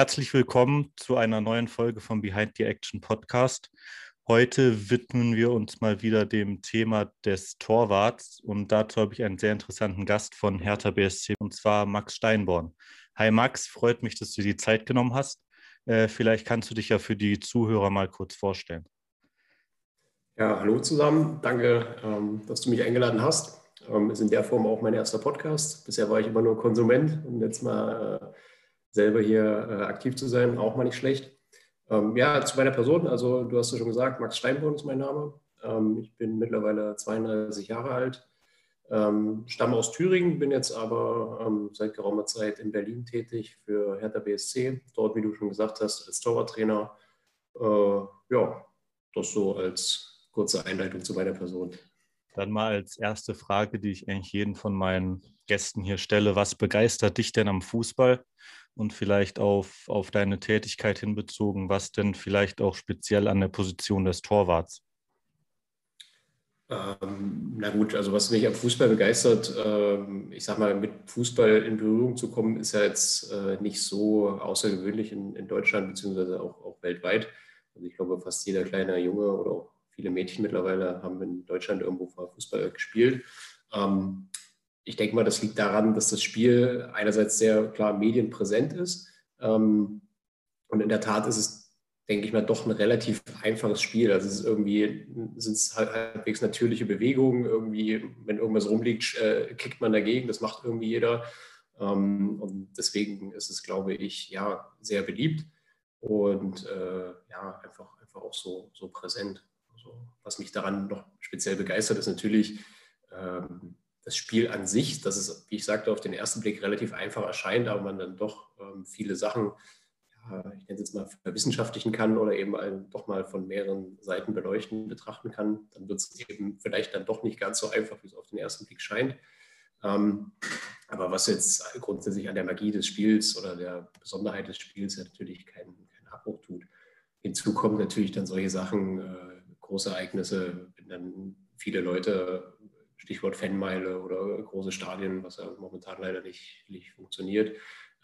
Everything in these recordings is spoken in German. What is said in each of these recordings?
herzlich willkommen zu einer neuen Folge vom Behind the Action Podcast. Heute widmen wir uns mal wieder dem Thema des Torwarts und dazu habe ich einen sehr interessanten Gast von Hertha BSC und zwar Max Steinborn. Hi Max, freut mich, dass du die Zeit genommen hast. Äh, vielleicht kannst du dich ja für die Zuhörer mal kurz vorstellen. Ja, hallo zusammen. Danke, ähm, dass du mich eingeladen hast. Ähm, ist in der Form auch mein erster Podcast. Bisher war ich immer nur Konsument und jetzt mal äh, selber hier äh, aktiv zu sein, auch mal nicht schlecht. Ähm, ja, zu meiner Person, also du hast ja schon gesagt, Max Steinborn ist mein Name. Ähm, ich bin mittlerweile 32 Jahre alt, ähm, stamme aus Thüringen, bin jetzt aber ähm, seit geraumer Zeit in Berlin tätig für Hertha BSC. Dort, wie du schon gesagt hast, als Torwarttrainer. Äh, ja, das so als kurze Einleitung zu meiner Person. Dann mal als erste Frage, die ich eigentlich jeden von meinen Gästen hier stelle. Was begeistert dich denn am Fußball? Und vielleicht auf, auf deine Tätigkeit hinbezogen, was denn vielleicht auch speziell an der Position des Torwarts? Ähm, na gut, also was mich am Fußball begeistert, ähm, ich sag mal, mit Fußball in Berührung zu kommen, ist ja jetzt äh, nicht so außergewöhnlich in, in Deutschland beziehungsweise auch, auch weltweit. Also ich glaube, fast jeder kleine Junge oder auch viele Mädchen mittlerweile haben in Deutschland irgendwo Fußball gespielt. Ähm, ich denke mal, das liegt daran, dass das Spiel einerseits sehr klar medienpräsent ist. Ähm, und in der Tat ist es, denke ich mal, doch ein relativ einfaches Spiel. Also es ist irgendwie, sind es halt halbwegs natürliche Bewegungen. Irgendwie, wenn irgendwas rumliegt, äh, kickt man dagegen. Das macht irgendwie jeder. Ähm, und deswegen ist es, glaube ich, ja, sehr beliebt und äh, ja, einfach, einfach auch so, so präsent. Also, was mich daran noch speziell begeistert, ist natürlich, ähm, das Spiel an sich, das ist, wie ich sagte, auf den ersten Blick relativ einfach erscheint, aber man dann doch ähm, viele Sachen, ja, ich nenne es jetzt mal verwissenschaftlichen kann oder eben doch mal von mehreren Seiten beleuchten, betrachten kann, dann wird es eben vielleicht dann doch nicht ganz so einfach, wie es auf den ersten Blick scheint. Ähm, aber was jetzt grundsätzlich an der Magie des Spiels oder der Besonderheit des Spiels ja natürlich keinen, keinen Abbruch tut. Hinzu kommen natürlich dann solche Sachen, äh, große Ereignisse, wenn dann viele Leute Stichwort Fanmeile oder große Stadien, was ja momentan leider nicht, nicht funktioniert.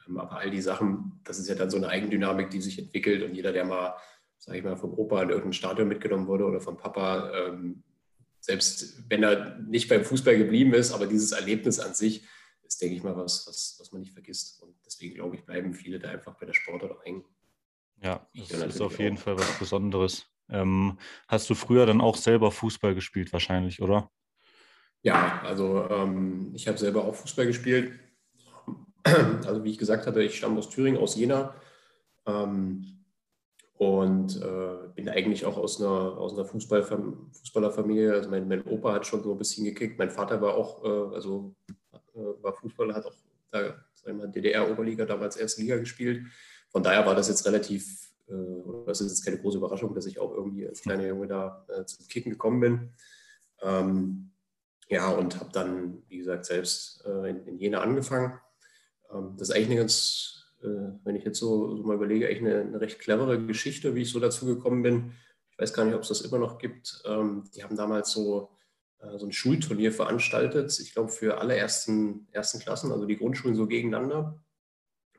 Ähm, aber all die Sachen, das ist ja dann so eine Eigendynamik, die sich entwickelt und jeder, der mal, sage ich mal, vom Opa in irgendein Stadion mitgenommen wurde oder vom Papa, ähm, selbst wenn er nicht beim Fußball geblieben ist, aber dieses Erlebnis an sich ist, denke ich mal, was, was, was man nicht vergisst. Und deswegen, glaube ich, bleiben viele da einfach bei der Sportart auch hängen. Ja, das ist auf jeden auch. Fall was Besonderes. Ähm, hast du früher dann auch selber Fußball gespielt, wahrscheinlich, oder? Ja, also ähm, ich habe selber auch Fußball gespielt. Also wie ich gesagt hatte, ich stamme aus Thüringen, aus Jena. Ähm, und äh, bin eigentlich auch aus einer, aus einer Fußballfam Fußballerfamilie. Also mein, mein, Opa hat schon so ein bisschen gekickt. Mein Vater war auch, äh, also äh, war Fußballer, hat auch da, DDR-Oberliga, damals erste Liga gespielt. Von daher war das jetzt relativ, äh, das ist jetzt keine große Überraschung, dass ich auch irgendwie als kleiner Junge da äh, zum Kicken gekommen bin. Ähm, ja, und habe dann, wie gesagt, selbst äh, in, in, Jena angefangen. Ähm, das ist eigentlich eine ganz, äh, wenn ich jetzt so, so, mal überlege, eigentlich eine, eine, recht clevere Geschichte, wie ich so dazu gekommen bin. Ich weiß gar nicht, ob es das immer noch gibt. Ähm, die haben damals so, äh, so ein Schulturnier veranstaltet, ich glaube für alle ersten, ersten Klassen, also die Grundschulen so gegeneinander.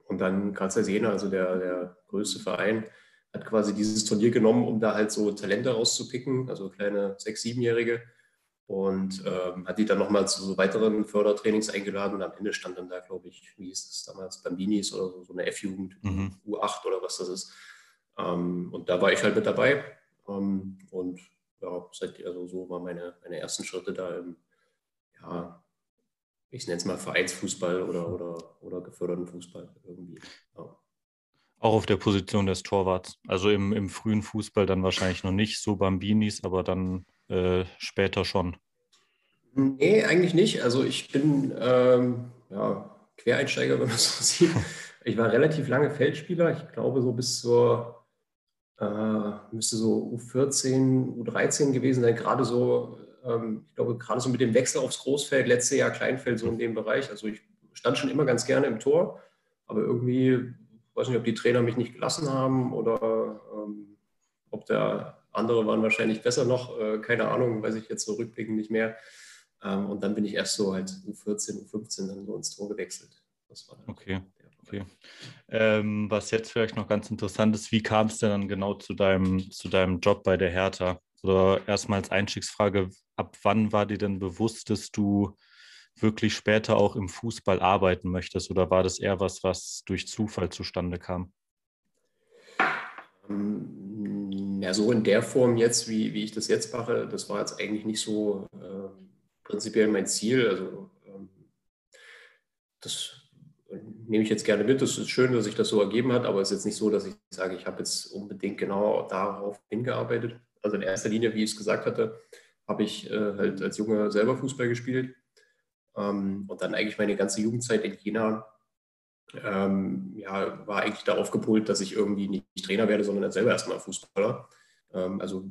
Und dann Karlsruhe Jena, also der, der größte Verein, hat quasi dieses Turnier genommen, um da halt so Talente rauszupicken, also kleine Sechs-, Siebenjährige und ähm, hat die dann nochmal zu so weiteren Fördertrainings eingeladen und am Ende stand dann da, glaube ich, wie hieß es damals, Bambinis oder so, so eine F-Jugend, mhm. U8 oder was das ist. Ähm, und da war ich halt mit dabei ähm, und ja, seit, also so waren meine, meine ersten Schritte da im, ja, ich nenne es mal Vereinsfußball oder, oder, oder geförderten Fußball irgendwie. Ja. Auch auf der Position des Torwarts. Also im, im frühen Fußball dann wahrscheinlich noch nicht so Bambinis, aber dann äh, später schon? Nee, eigentlich nicht. Also ich bin ähm, ja, Quereinsteiger, wenn man so sieht. Ich war relativ lange Feldspieler. Ich glaube, so bis zur, äh, müsste so U14, U13 gewesen sein. Gerade so, ähm, ich glaube, gerade so mit dem Wechsel aufs Großfeld, letztes Jahr Kleinfeld, so in dem Bereich. Also ich stand schon immer ganz gerne im Tor, aber irgendwie, weiß nicht, ob die Trainer mich nicht gelassen haben oder ähm, ob der andere waren wahrscheinlich besser noch, äh, keine Ahnung, weiß ich jetzt so rückblickend nicht mehr. Ähm, und dann bin ich erst so halt U14, U15 dann so ins Tor gewechselt. okay. Okay. Ähm, was jetzt vielleicht noch ganz interessant ist, wie kam es denn dann genau zu deinem, zu deinem Job bei der Hertha? Oder erstmal als Einstiegsfrage, ab wann war dir denn bewusst, dass du wirklich später auch im Fußball arbeiten möchtest? Oder war das eher was, was durch Zufall zustande kam? Ähm, ja, so in der Form jetzt, wie, wie ich das jetzt mache, das war jetzt eigentlich nicht so äh, prinzipiell mein Ziel. Also ähm, das nehme ich jetzt gerne mit. Es ist schön, dass sich das so ergeben hat, aber es ist jetzt nicht so, dass ich sage, ich habe jetzt unbedingt genau darauf hingearbeitet. Also in erster Linie, wie ich es gesagt hatte, habe ich äh, halt als Junge selber Fußball gespielt ähm, und dann eigentlich meine ganze Jugendzeit in Jena ähm, ja, war eigentlich darauf gepolt, dass ich irgendwie nicht Trainer werde, sondern selber erstmal Fußballer. Ähm, also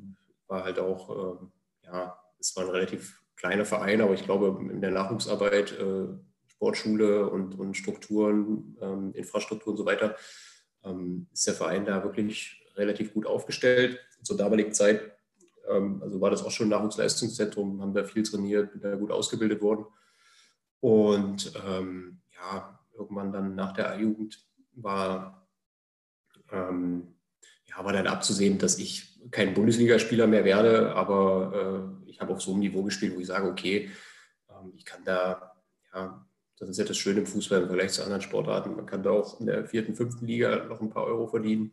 war halt auch, äh, ja, es war ein relativ kleiner Verein, aber ich glaube, in der Nachwuchsarbeit äh, Sportschule und, und Strukturen, ähm, Infrastruktur und so weiter, ähm, ist der Verein da wirklich relativ gut aufgestellt. Zur damaligen Zeit, ähm, also war das auch schon Nachwuchsleistungszentrum, haben da viel trainiert, bin da gut ausgebildet worden. Und ähm, ja, irgendwann dann nach der A-Jugend war, ähm, ja, war dann abzusehen, dass ich kein Bundesligaspieler mehr werde, aber äh, ich habe auf so einem Niveau gespielt, wo ich sage, okay, ähm, ich kann da ja, das ist ja das Schöne im Fußball im Vergleich zu anderen Sportarten. Man kann da auch in der vierten, fünften Liga noch ein paar Euro verdienen.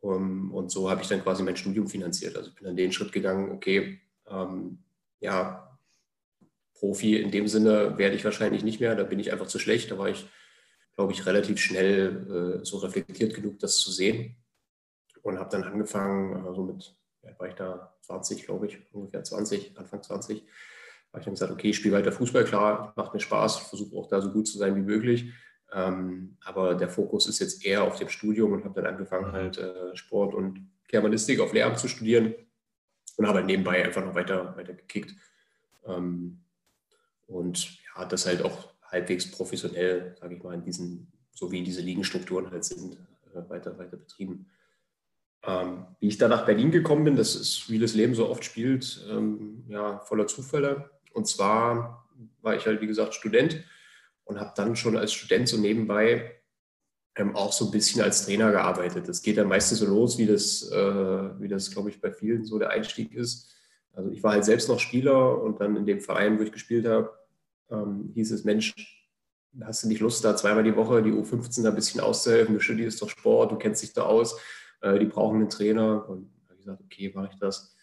Um, und so habe ich dann quasi mein Studium finanziert. Also ich bin dann den Schritt gegangen, okay, ähm, ja, Profi in dem Sinne werde ich wahrscheinlich nicht mehr. Da bin ich einfach zu schlecht. Da war ich, glaube ich, relativ schnell äh, so reflektiert genug, das zu sehen. Und habe dann angefangen, also mit, ja, war ich da 20, glaube ich, ungefähr 20, Anfang 20, habe ich dann gesagt, okay, ich spiele weiter Fußball, klar, macht mir Spaß, versuche auch da so gut zu sein wie möglich. Ähm, aber der Fokus ist jetzt eher auf dem Studium und habe dann angefangen, mhm. halt äh, Sport und Germanistik auf Lehramt zu studieren und habe halt nebenbei einfach noch weiter, weiter gekickt. Ähm, und ja, das halt auch halbwegs professionell, sage ich mal, in diesen, so wie diese Ligenstrukturen halt sind, äh, weiter, weiter betrieben. Ähm, wie ich da nach Berlin gekommen bin, das ist, wie das Leben so oft spielt, ähm, ja, voller Zufälle. Und zwar war ich halt, wie gesagt, Student und habe dann schon als Student so nebenbei ähm, auch so ein bisschen als Trainer gearbeitet. Das geht dann meistens so los, wie das, äh, wie das, glaube ich, bei vielen so der Einstieg ist. Also ich war halt selbst noch Spieler und dann in dem Verein, wo ich gespielt habe, ähm, hieß es, Mensch, hast du nicht Lust, da zweimal die Woche die U15 da ein bisschen auszuhelfen? Du studierst doch Sport, du kennst dich da aus, äh, die brauchen einen Trainer. Und habe ich gesagt, okay, mache ich das.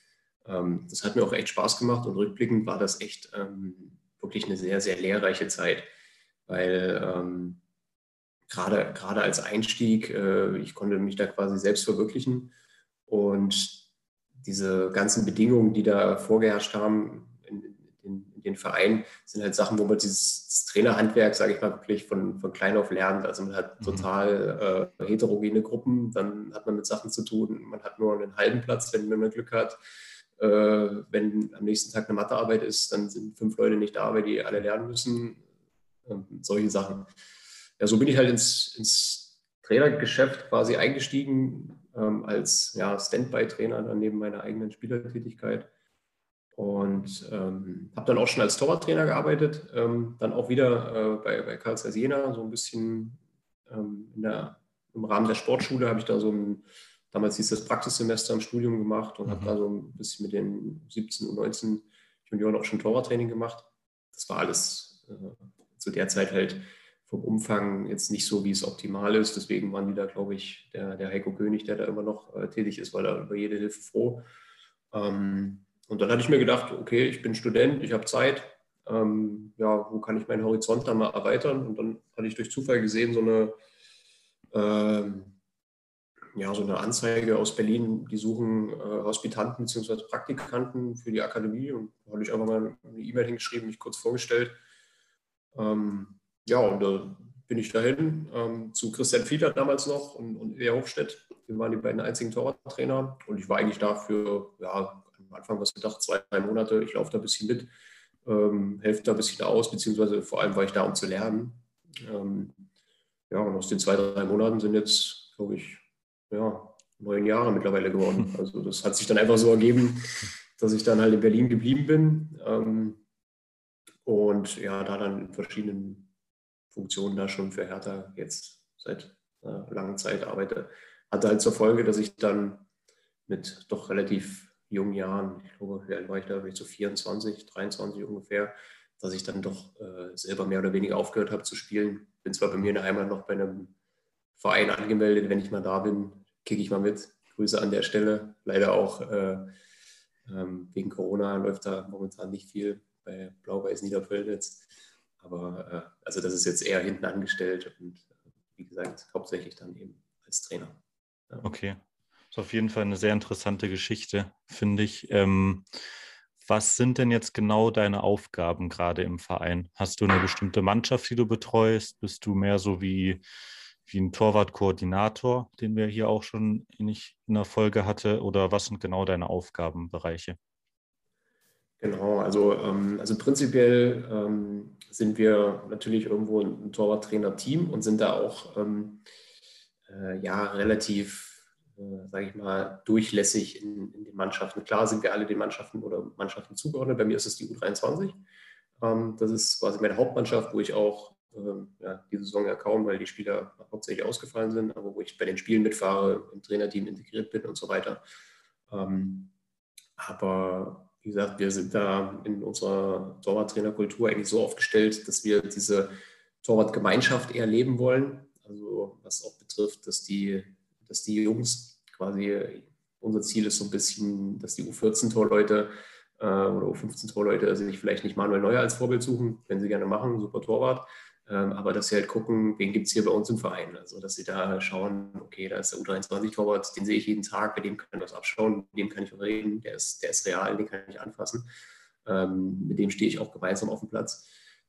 Ähm, das hat mir auch echt Spaß gemacht und rückblickend war das echt ähm, wirklich eine sehr, sehr lehrreiche Zeit, weil ähm, gerade, gerade als Einstieg, äh, ich konnte mich da quasi selbst verwirklichen und diese ganzen Bedingungen, die da vorgeherrscht haben den Vereinen, sind halt Sachen, wo man dieses Trainerhandwerk, sage ich mal, wirklich von, von klein auf lernt. Also man hat mhm. total äh, heterogene Gruppen, dann hat man mit Sachen zu tun, man hat nur einen halben Platz, wenn, wenn man Glück hat. Äh, wenn am nächsten Tag eine Mathearbeit ist, dann sind fünf Leute nicht da, weil die alle lernen müssen. Ähm, solche Sachen. Ja, so bin ich halt ins, ins Trainergeschäft quasi eingestiegen ähm, als ja, Standby-Trainer dann neben meiner eigenen Spielertätigkeit. Und ähm, habe dann auch schon als Torwarttrainer gearbeitet, ähm, dann auch wieder äh, bei, bei Karl Zeiss Jena, so ein bisschen ähm, der, im Rahmen der Sportschule habe ich da so ein damals hieß das Praxissemester im Studium gemacht und mhm. habe da so ein bisschen mit den 17 und 19 Junioren auch schon Torwarttraining gemacht. Das war alles äh, zu der Zeit halt vom Umfang jetzt nicht so, wie es optimal ist. Deswegen waren die da, glaube ich, der, der Heiko König, der da immer noch äh, tätig ist, war da über jede Hilfe froh. Ähm, und dann hatte ich mir gedacht, okay, ich bin Student, ich habe Zeit. Ähm, ja, wo kann ich meinen Horizont da mal erweitern? Und dann hatte ich durch Zufall gesehen, so eine ähm, ja, so eine Anzeige aus Berlin, die suchen äh, Hospitanten bzw. Praktikanten für die Akademie und da habe ich einfach mal eine E-Mail hingeschrieben, mich kurz vorgestellt. Ähm, ja, und da bin ich dahin ähm, zu Christian Fiedler damals noch und, und Ilja Hochstedt. Wir waren die beiden einzigen Torwarttrainer und ich war eigentlich da für, ja, am Anfang was gedacht, zwei, drei Monate. Ich laufe da ein bisschen mit, ähm, helfe da ein bisschen aus, beziehungsweise vor allem war ich da, um zu lernen. Ähm, ja, und aus den zwei, drei Monaten sind jetzt, glaube ich, ja, neun Jahre mittlerweile geworden. Also das hat sich dann einfach so ergeben, dass ich dann halt in Berlin geblieben bin ähm, und ja, da dann in verschiedenen Funktionen da schon für Hertha jetzt seit äh, langer Zeit arbeite. Hatte halt zur Folge, dass ich dann mit doch relativ jungen Jahren, ich glaube, wie alt war ich da, ich so 24, 23 ungefähr, dass ich dann doch äh, selber mehr oder weniger aufgehört habe zu spielen. Bin zwar bei mir in der Heimat noch bei einem Verein angemeldet, wenn ich mal da bin, kicke ich mal mit. Grüße an der Stelle. Leider auch äh, ähm, wegen Corona läuft da momentan nicht viel bei Blau-Weiß Niederpölnitz. Aber äh, also das ist jetzt eher hinten angestellt und äh, wie gesagt, hauptsächlich dann eben als Trainer. Ja. Okay. Ist auf jeden Fall eine sehr interessante Geschichte, finde ich. Ähm, was sind denn jetzt genau deine Aufgaben gerade im Verein? Hast du eine bestimmte Mannschaft, die du betreust? Bist du mehr so wie, wie ein Torwartkoordinator, den wir hier auch schon in, in der Folge hatte? Oder was sind genau deine Aufgabenbereiche? Genau, also, ähm, also prinzipiell ähm, sind wir natürlich irgendwo ein Torwarttrainer-Team und sind da auch ähm, äh, ja relativ, äh, sage ich mal, durchlässig in, in, den Mannschaften. Klar sind wir alle den Mannschaften oder Mannschaften zugeordnet. Bei mir ist es die U23. Ähm, das ist quasi meine Hauptmannschaft, wo ich auch ähm, ja, die Saison ja kaum, weil die Spieler hauptsächlich ausgefallen sind, aber wo ich bei den Spielen mitfahre, im Trainerteam integriert bin und so weiter. Ähm, aber wie gesagt, wir sind da in unserer Torwarttrainerkultur eigentlich so aufgestellt, dass wir diese Torwartgemeinschaft eher leben wollen. Also was auch betrifft, dass die, dass die Jungs quasi, unser Ziel ist so ein bisschen, dass die U14-Torleute äh, oder U15-Torleute sich vielleicht nicht Manuel Neuer als Vorbild suchen, wenn sie gerne machen, super Torwart, ähm, aber dass sie halt gucken, wen gibt es hier bei uns im Verein. Also dass sie da schauen, okay, da ist der U23-Torwart, den sehe ich jeden Tag, bei dem kann ich was abschauen, mit dem kann ich reden, der ist, der ist real, den kann ich anfassen. Ähm, mit dem stehe ich auch gemeinsam auf dem Platz.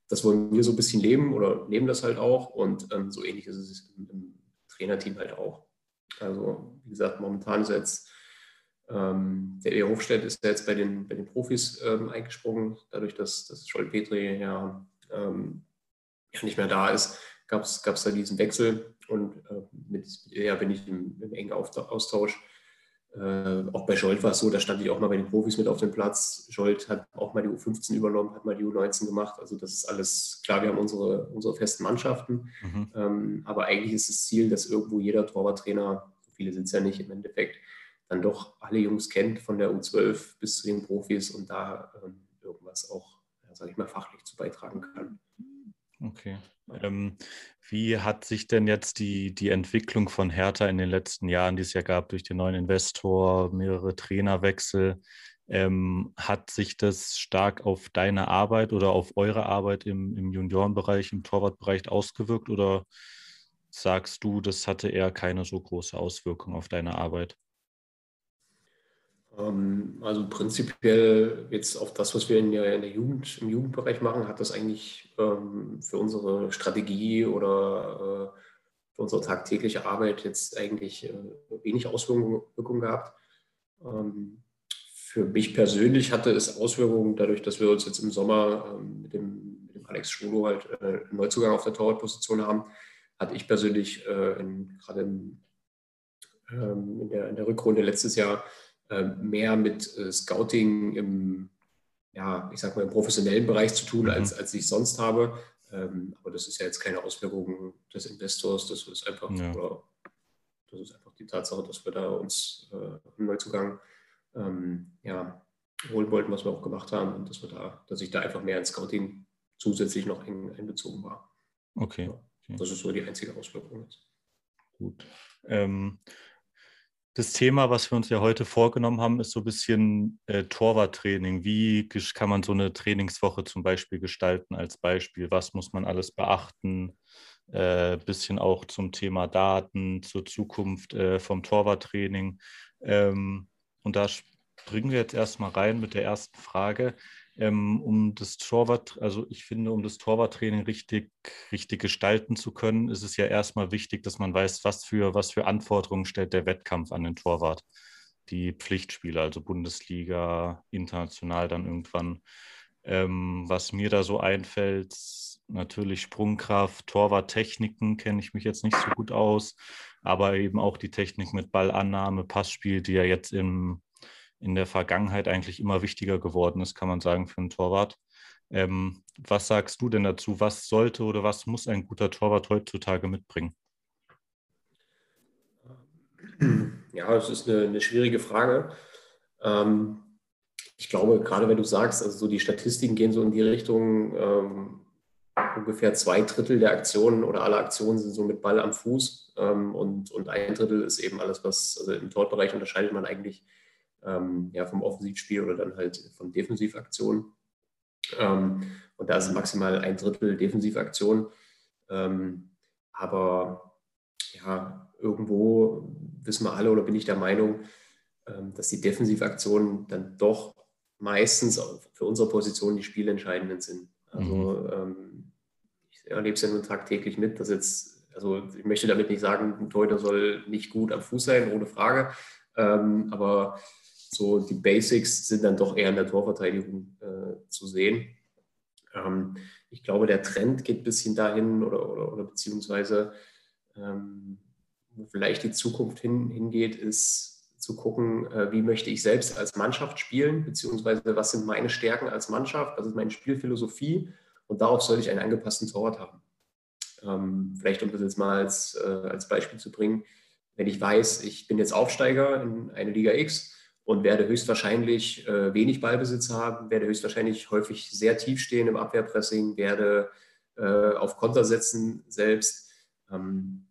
Das wollen wir so ein bisschen leben oder leben das halt auch und ähm, so ähnlich ist es im, im, Trainerteam halt auch. Also wie gesagt, momentan ist jetzt ähm, der Ehe Hofstedt ist jetzt bei den, bei den Profis ähm, eingesprungen, dadurch, dass, dass Scholl Petri ja ähm, nicht mehr da ist, gab es da diesen Wechsel und äh, mit, mit ihr bin ich im, im engen Austausch. Äh, auch bei Scholt war es so, da stand ich auch mal bei den Profis mit auf dem Platz. Scholt hat auch mal die U15 übernommen, hat mal die U19 gemacht. Also das ist alles, klar, wir haben unsere, unsere festen Mannschaften, mhm. ähm, aber eigentlich ist das Ziel, dass irgendwo jeder Torwarttrainer, so viele sind es ja nicht im Endeffekt, dann doch alle Jungs kennt, von der U12 bis zu den Profis und da ähm, irgendwas auch, ja, sage ich mal, fachlich zu beitragen kann. Okay. Ähm, wie hat sich denn jetzt die, die Entwicklung von Hertha in den letzten Jahren, die es ja gab durch den neuen Investor, mehrere Trainerwechsel, ähm, hat sich das stark auf deine Arbeit oder auf eure Arbeit im, im Juniorenbereich, im Torwartbereich ausgewirkt oder sagst du, das hatte eher keine so große Auswirkung auf deine Arbeit? Ähm, also prinzipiell jetzt auf das, was wir in der, in der Jugend, im Jugendbereich machen, hat das eigentlich ähm, für unsere Strategie oder äh, für unsere tagtägliche Arbeit jetzt eigentlich äh, wenig Auswirkungen gehabt. Ähm, für mich persönlich hatte es Auswirkungen dadurch, dass wir uns jetzt im Sommer ähm, mit, dem, mit, dem, Alex Schrulo halt äh, einen Neuzugang auf der Torwartposition haben, hatte ich persönlich äh, gerade ähm, in, der, in der Rückrunde letztes Jahr mehr mit äh, Scouting im, ja, ich sag mal, im professionellen Bereich zu tun, als, mhm. als ich sonst habe. Ähm, aber das ist ja jetzt keine Auswirkung des Investors, das ist einfach, ja. oder, das ist einfach die Tatsache, dass wir da uns äh, einen Neuzugang ähm, ja, holen wollten, was wir auch gemacht haben und dass wir da, dass ich da einfach mehr ins Scouting zusätzlich noch einbezogen war. Okay. Okay. Das ist so die einzige Auswirkung jetzt. Gut. Ähm, das Thema, was wir uns ja heute vorgenommen haben, ist so ein bisschen äh, Torwarttraining. Wie kann man so eine Trainingswoche zum Beispiel gestalten als Beispiel? Was muss man alles beachten? Äh, bisschen auch zum Thema Daten, zur Zukunft äh, vom Torwarttraining. Ähm, und da springen wir jetzt erstmal rein mit der ersten Frage ähm, um das Torwart, also ich finde, um das Torwarttraining richtig, richtig gestalten zu können, ist es ja erstmal wichtig, dass man weiß, was für, was für Anforderungen stellt der Wettkampf an den Torwart. Die Pflichtspiele, also Bundesliga, international dann irgendwann. Ähm, was mir da so einfällt, natürlich Sprungkraft, Torwarttechniken kenne ich mich jetzt nicht so gut aus, aber eben auch die Technik mit Ballannahme, Passspiel, die ja jetzt im in der Vergangenheit eigentlich immer wichtiger geworden ist, kann man sagen, für einen Torwart. Ähm, was sagst du denn dazu? Was sollte oder was muss ein guter Torwart heutzutage mitbringen? Ja, das ist eine, eine schwierige Frage. Ähm, ich glaube, gerade wenn du sagst, also so die Statistiken gehen so in die Richtung, ähm, ungefähr zwei Drittel der Aktionen oder alle Aktionen sind so mit Ball am Fuß ähm, und, und ein Drittel ist eben alles, was, also im Torbereich unterscheidet man eigentlich ähm, ja, vom Offensivspiel oder dann halt von Defensivaktionen. Ähm, und da ist maximal ein Drittel Defensivaktion. Ähm, aber ja, irgendwo wissen wir alle oder bin ich der Meinung, ähm, dass die Defensivaktionen dann doch meistens für unsere Position die spielentscheidenden sind. Also mhm. ähm, ich erlebe es ja nun tagtäglich mit, dass jetzt, also ich möchte damit nicht sagen, ein Torhüter soll nicht gut am Fuß sein, ohne Frage. Ähm, aber so die Basics sind dann doch eher in der Torverteidigung äh, zu sehen. Ähm, ich glaube, der Trend geht ein bisschen dahin oder, oder, oder beziehungsweise ähm, wo vielleicht die Zukunft hin, hingeht, ist zu gucken, äh, wie möchte ich selbst als Mannschaft spielen, beziehungsweise was sind meine Stärken als Mannschaft, was ist meine Spielphilosophie und darauf soll ich einen angepassten Torwart haben. Ähm, vielleicht um das jetzt mal als, äh, als Beispiel zu bringen, wenn ich weiß, ich bin jetzt Aufsteiger in eine Liga X und werde höchstwahrscheinlich äh, wenig Ballbesitz haben, werde höchstwahrscheinlich häufig sehr tief stehen im Abwehrpressing, werde äh, auf Konter setzen selbst. Ähm,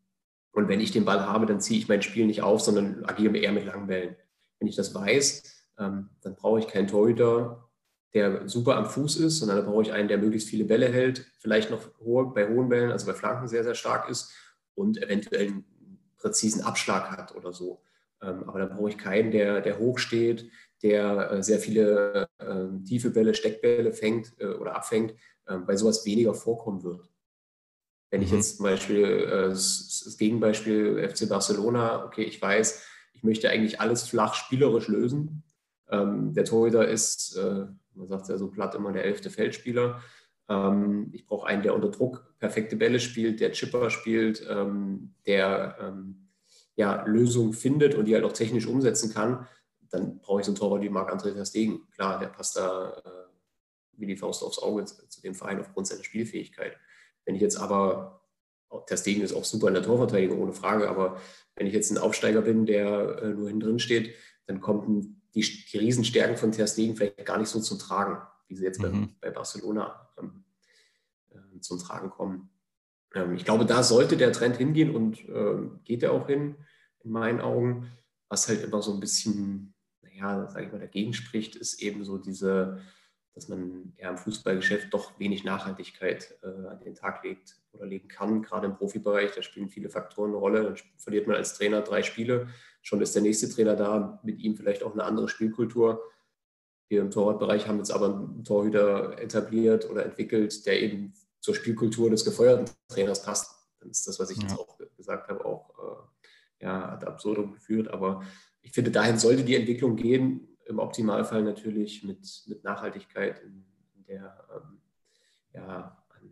und wenn ich den Ball habe, dann ziehe ich mein Spiel nicht auf, sondern agiere eher mit langen Bällen. Wenn ich das weiß, ähm, dann brauche ich keinen Torhüter, der super am Fuß ist, sondern dann brauche ich einen, der möglichst viele Bälle hält, vielleicht noch hohe, bei hohen Bällen, also bei Flanken sehr, sehr stark ist und eventuell einen präzisen Abschlag hat oder so. Ähm, aber dann brauche ich keinen, der, der hoch steht, der äh, sehr viele äh, tiefe Bälle, Steckbälle fängt äh, oder abfängt, äh, weil sowas weniger vorkommen wird. Wenn ich mhm. jetzt zum Beispiel äh, das, Gegenbeispiel FC Barcelona, okay, ich weiß, ich möchte eigentlich alles flach spielerisch lösen. Ähm, der Torhüter ist, man sagt ja so platt immer, der elfte Feldspieler. Ähm, ich brauche einen, der unter Druck perfekte Bälle spielt, der Chipper spielt, ähm, der ähm, ja, Lösungen findet und die halt auch technisch umsetzen kann, dann brauche ich so einen Torwart wie Marc-André Ter Stegen. Klar, der passt da äh, wie die Faust aufs Auge zu, zu, dem Verein aufgrund seiner Spielfähigkeit. Wenn ich jetzt aber, Ter Stegen ist auch super in der Torverteidigung, ohne Frage, aber wenn ich jetzt ein Aufsteiger bin, der äh, nur hinten drin steht, dann kommen die, die Riesenstärken von Ter Stegen vielleicht gar nicht so zum Tragen, wie sie jetzt mhm. bei, bei, Barcelona ähm, äh, zum Tragen kommen. Ähm, ich glaube, da sollte der Trend hingehen und äh, geht er auch hin, in meinen Augen. Was halt immer so ein bisschen, naja, sage ich mal, dagegen spricht, ist eben so diese, dass man ja im Fußballgeschäft doch wenig Nachhaltigkeit äh, an den Tag legt oder legen kann, gerade im Profibereich. Da spielen viele Faktoren eine Rolle. Dann verliert man als Trainer drei Spiele, schon ist der nächste Trainer da, mit ihm vielleicht auch eine andere Spielkultur. Wir im Torwartbereich haben jetzt aber einen Torhüter etabliert oder entwickelt, der eben zur Spielkultur des gefeuerten Trainers passt. Dann ist das, was ich ja. jetzt auch gesagt habe, auch äh, ja, ad absurdum geführt. Aber ich finde, dahin sollte die Entwicklung gehen. Im Optimalfall natürlich mit, mit Nachhaltigkeit, in, in der ähm, ja, an,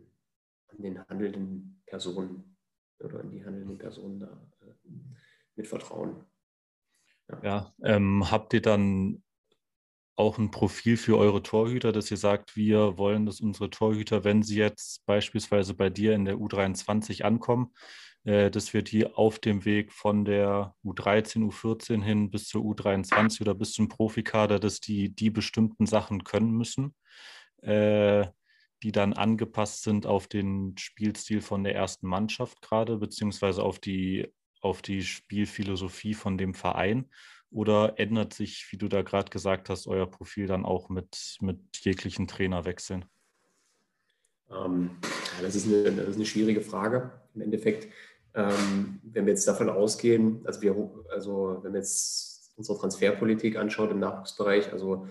an, den handelnden Personen oder an die handelnden Personen da äh, mit Vertrauen. Ja, ja ähm, habt ihr dann auch ein Profil für eure Torhüter, dass ihr sagt, wir wollen, dass unsere Torhüter, wenn sie jetzt beispielsweise bei dir in der U23 ankommen, äh, dass wir die auf dem Weg von der U13, U14 hin bis zur U23 oder bis zum Profikader, dass die die bestimmten Sachen können müssen, äh, die dann angepasst sind auf den Spielstil von der ersten Mannschaft gerade, beziehungsweise auf die, auf die Spielphilosophie von dem Verein oder ändert sich, wie du da gerade gesagt hast, euer Profil dann auch mit, mit jeglichen Trainerwechseln? Ähm, das, ist eine, das ist eine schwierige Frage. Im Endeffekt, ähm, wenn wir jetzt davon ausgehen, also, wir, also wenn wir jetzt unsere Transferpolitik anschaut im Nachwuchsbereich, also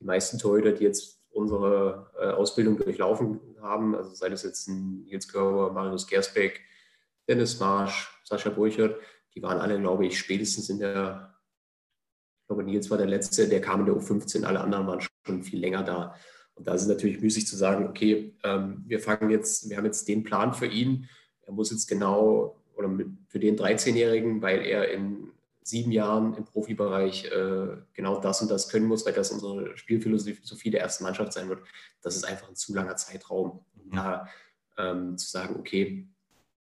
die meisten Torhüter, die jetzt unsere äh, Ausbildung durchlaufen haben, also sei das jetzt ein Nils Körber, Marius Gersbeck, Dennis Marsch, Sascha Burchert, die waren alle, glaube ich, spätestens in der glaube, Nils war der Letzte, der kam in der U15, alle anderen waren schon viel länger da. Und da ist es natürlich müßig zu sagen, okay, ähm, wir fangen jetzt, wir haben jetzt den Plan für ihn. Er muss jetzt genau, oder für den 13-Jährigen, weil er in sieben Jahren im Profibereich äh, genau das und das können muss, weil das unsere Spielphilosophie der ersten Mannschaft sein wird. Das ist einfach ein zu langer Zeitraum. Mhm. Da ähm, zu sagen, okay,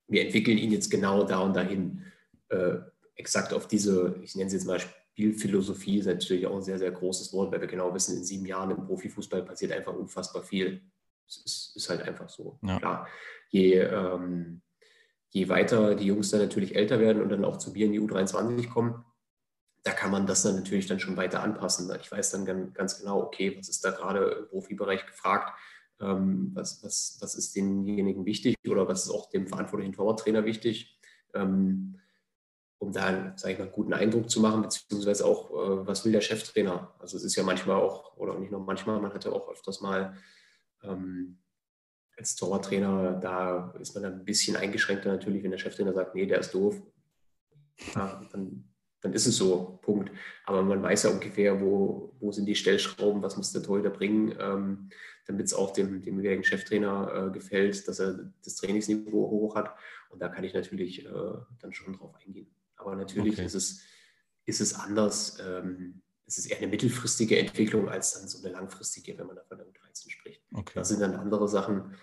wir entwickeln ihn jetzt genau da und dahin. Äh, exakt auf diese, ich nenne es jetzt mal Spielphilosophie, ist natürlich auch ein sehr, sehr großes Wort, weil wir genau wissen, in sieben Jahren im Profifußball passiert einfach unfassbar viel. Es ist, ist, halt einfach so. Ja. Klar, je, ähm, je weiter die Jungs dann natürlich älter werden und dann auch zu mir in die U23 kommen, da kann man das dann natürlich dann schon weiter anpassen. Ich weiß dann ganz genau, okay, was ist da gerade im Profibereich gefragt, ähm, was, was, was ist denjenigen wichtig oder was ist auch dem verantwortlichen Torwarttrainer wichtig, ähm, um da, sage ich mal, einen guten Eindruck zu machen, beziehungsweise auch, äh, was will der Cheftrainer? Also es ist ja manchmal auch, oder nicht nur manchmal, man hat ja auch öfters mal ähm, als Torwarttrainer, da ist man ein bisschen eingeschränkter natürlich, wenn der Cheftrainer sagt, nee, der ist doof. Ja, dann, dann ist es so, Punkt. Aber man weiß ja ungefähr, wo, wo sind die Stellschrauben, was muss der Torhüter bringen, ähm, damit es auch dem, dem jeweiligen Cheftrainer äh, gefällt, dass er das Trainingsniveau hoch hat. Und da kann ich natürlich äh, dann schon drauf eingehen. Aber natürlich okay. ist, es, ist es anders. Ähm, es ist eher eine mittelfristige Entwicklung als dann so eine langfristige, wenn man da von der U13 spricht. Okay. Das sind dann andere Sachen.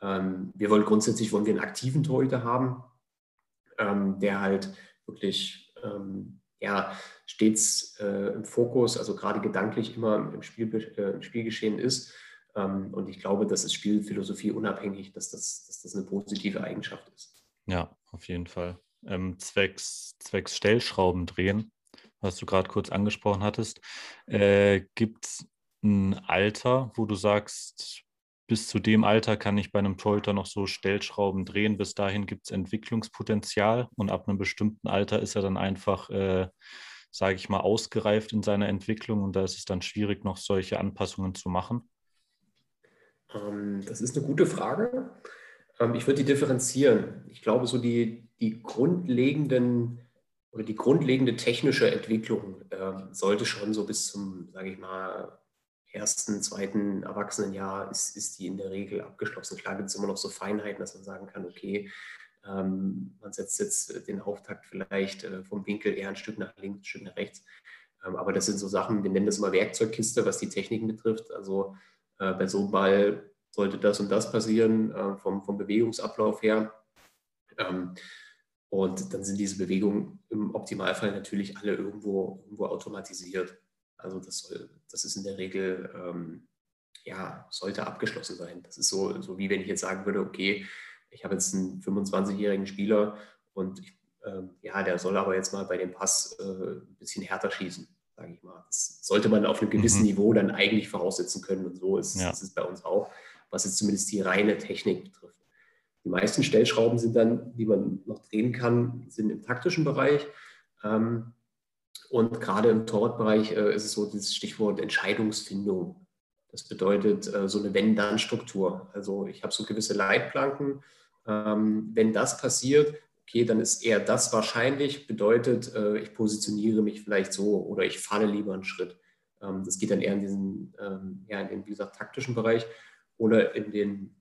Ähm, wir wollen grundsätzlich wollen wir einen aktiven Torhüter haben, ähm, der halt wirklich ähm, ja, stets äh, im Fokus, also gerade gedanklich immer im, Spiel, äh, im Spielgeschehen ist. Ähm, und ich glaube, das ist Spielphilosophie unabhängig, dass das, dass das eine positive Eigenschaft ist. Ja, auf jeden Fall. Ähm, zwecks, zwecks Stellschrauben drehen, was du gerade kurz angesprochen hattest, äh, gibt es ein Alter, wo du sagst, bis zu dem Alter kann ich bei einem Torhüter noch so Stellschrauben drehen. Bis dahin gibt es Entwicklungspotenzial und ab einem bestimmten Alter ist er dann einfach, äh, sage ich mal, ausgereift in seiner Entwicklung und da ist es dann schwierig, noch solche Anpassungen zu machen. Ähm, das ist eine gute Frage. Ähm, ich würde die differenzieren. Ich glaube, so die, die grundlegenden oder die grundlegende technische Entwicklung ähm, sollte schon so bis zum, sage ich mal, ersten, zweiten Erwachsenenjahr ist, ist die in der Regel abgeschlossen. Klar gibt es immer noch so Feinheiten, dass man sagen kann, okay, ähm, man setzt jetzt den Auftakt vielleicht äh, vom Winkel eher ein Stück nach links, ein Stück nach rechts. Ähm, aber das sind so Sachen, wir nennen das immer Werkzeugkiste, was die Techniken betrifft. Also äh, bei so einem Ball sollte das und das passieren äh, vom, vom Bewegungsablauf her. Ähm, und dann sind diese Bewegungen im Optimalfall natürlich alle irgendwo, irgendwo automatisiert. Also das, soll, das ist in der Regel, ähm, ja, sollte abgeschlossen sein. Das ist so, so wie wenn ich jetzt sagen würde, okay, ich habe jetzt einen 25-jährigen Spieler und ich, ähm, ja, der soll aber jetzt mal bei dem Pass äh, ein bisschen härter schießen, sage ich mal. Das sollte man auf einem gewissen mhm. Niveau dann eigentlich voraussetzen können und so ist, ja. ist es bei uns auch was jetzt zumindest die reine Technik betrifft. Die meisten Stellschrauben sind dann, die man noch drehen kann, sind im taktischen Bereich. Ähm, und gerade im Torwartbereich äh, ist es so dieses Stichwort Entscheidungsfindung. Das bedeutet äh, so eine Wenn-Dann-Struktur. Also ich habe so gewisse Leitplanken. Ähm, wenn das passiert, okay, dann ist eher das wahrscheinlich, bedeutet, äh, ich positioniere mich vielleicht so oder ich falle lieber einen Schritt. Ähm, das geht dann eher in diesen, ja, in den, wie gesagt, taktischen Bereich oder in den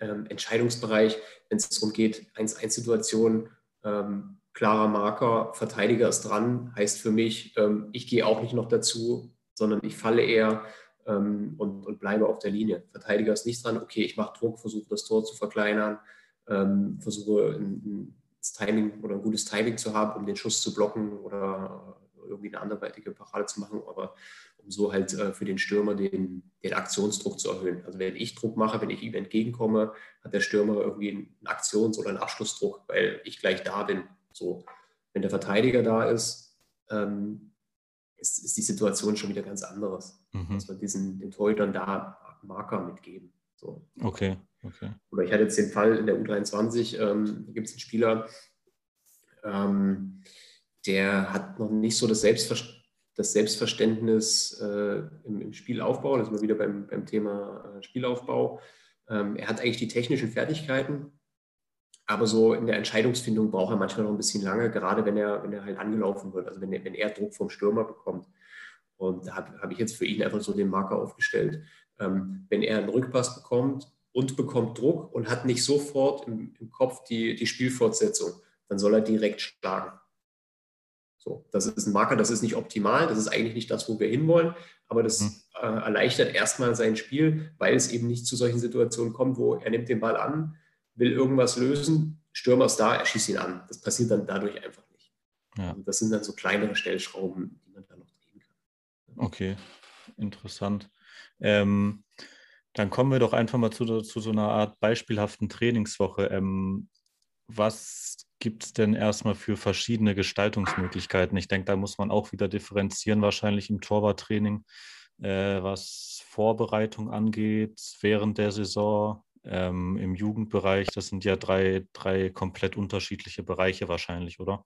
ähm, Entscheidungsbereich, wenn es darum geht, 1-1-Situation, ähm, klarer Marker, Verteidiger ist dran, heißt für mich, ähm, ich gehe auch nicht noch dazu, sondern ich falle eher ähm, und, und, bleibe auf der Linie. Verteidiger ist nicht dran, okay, ich mache Druck, versuche das Tor zu verkleinern, ähm, versuche ein, ein Timing oder ein gutes Timing zu haben, um den Schuss zu blocken oder irgendwie eine anderweitige Parade zu machen, aber so halt äh, für den Stürmer den, den Aktionsdruck zu erhöhen. Also wenn ich Druck mache, wenn ich ihm entgegenkomme, hat der Stürmer irgendwie einen Aktions- oder einen Abschlussdruck, weil ich gleich da bin. So, wenn der Verteidiger da ist, ähm, ist, ist, die Situation schon wieder ganz anderes. Mhm. Dass wir diesen, den Torhütern da Marker mitgeben. So. Okay, okay. Oder ich hatte jetzt den Fall in der U23, ähm, da gibt es einen Spieler, ähm, der hat noch nicht so das, Selbstver das Selbstverständnis äh, im, im, Spielaufbau. Da sind wir wieder beim, beim Thema äh, Spielaufbau. Ähm, er hat eigentlich die technischen Fertigkeiten, aber so in der Entscheidungsfindung braucht er manchmal noch ein bisschen lange, gerade wenn er, wenn er halt angelaufen wird, also wenn er, wenn er Druck vom Stürmer bekommt. Und da habe hab ich jetzt für ihn einfach so den Marker aufgestellt. Ähm, wenn er einen Rückpass bekommt und bekommt Druck und hat nicht sofort im, im Kopf die, die Spielfortsetzung, dann soll er direkt schlagen. So, das ist ein Marker, das ist nicht optimal, das ist eigentlich nicht das, wo wir hinwollen, aber das mhm. äh, erleichtert erstmal sein Spiel, weil es eben nicht zu solchen Situationen kommt, wo er nimmt den Ball an, will irgendwas lösen, Stürmer ist da, er schießt ihn an. Das passiert dann dadurch einfach nicht. Ja. Also das sind dann so kleinere Stellschrauben, die man da noch drehen kann. Okay, interessant. Ähm, dann kommen wir doch einfach mal zu, zu so einer Art beispielhaften Trainingswoche. Ähm, was gibt es denn erstmal für verschiedene Gestaltungsmöglichkeiten? Ich denke, da muss man auch wieder differenzieren, wahrscheinlich im Torwarttraining, äh, was Vorbereitung angeht, während der Saison, ähm, im Jugendbereich. Das sind ja drei, drei komplett unterschiedliche Bereiche wahrscheinlich, oder?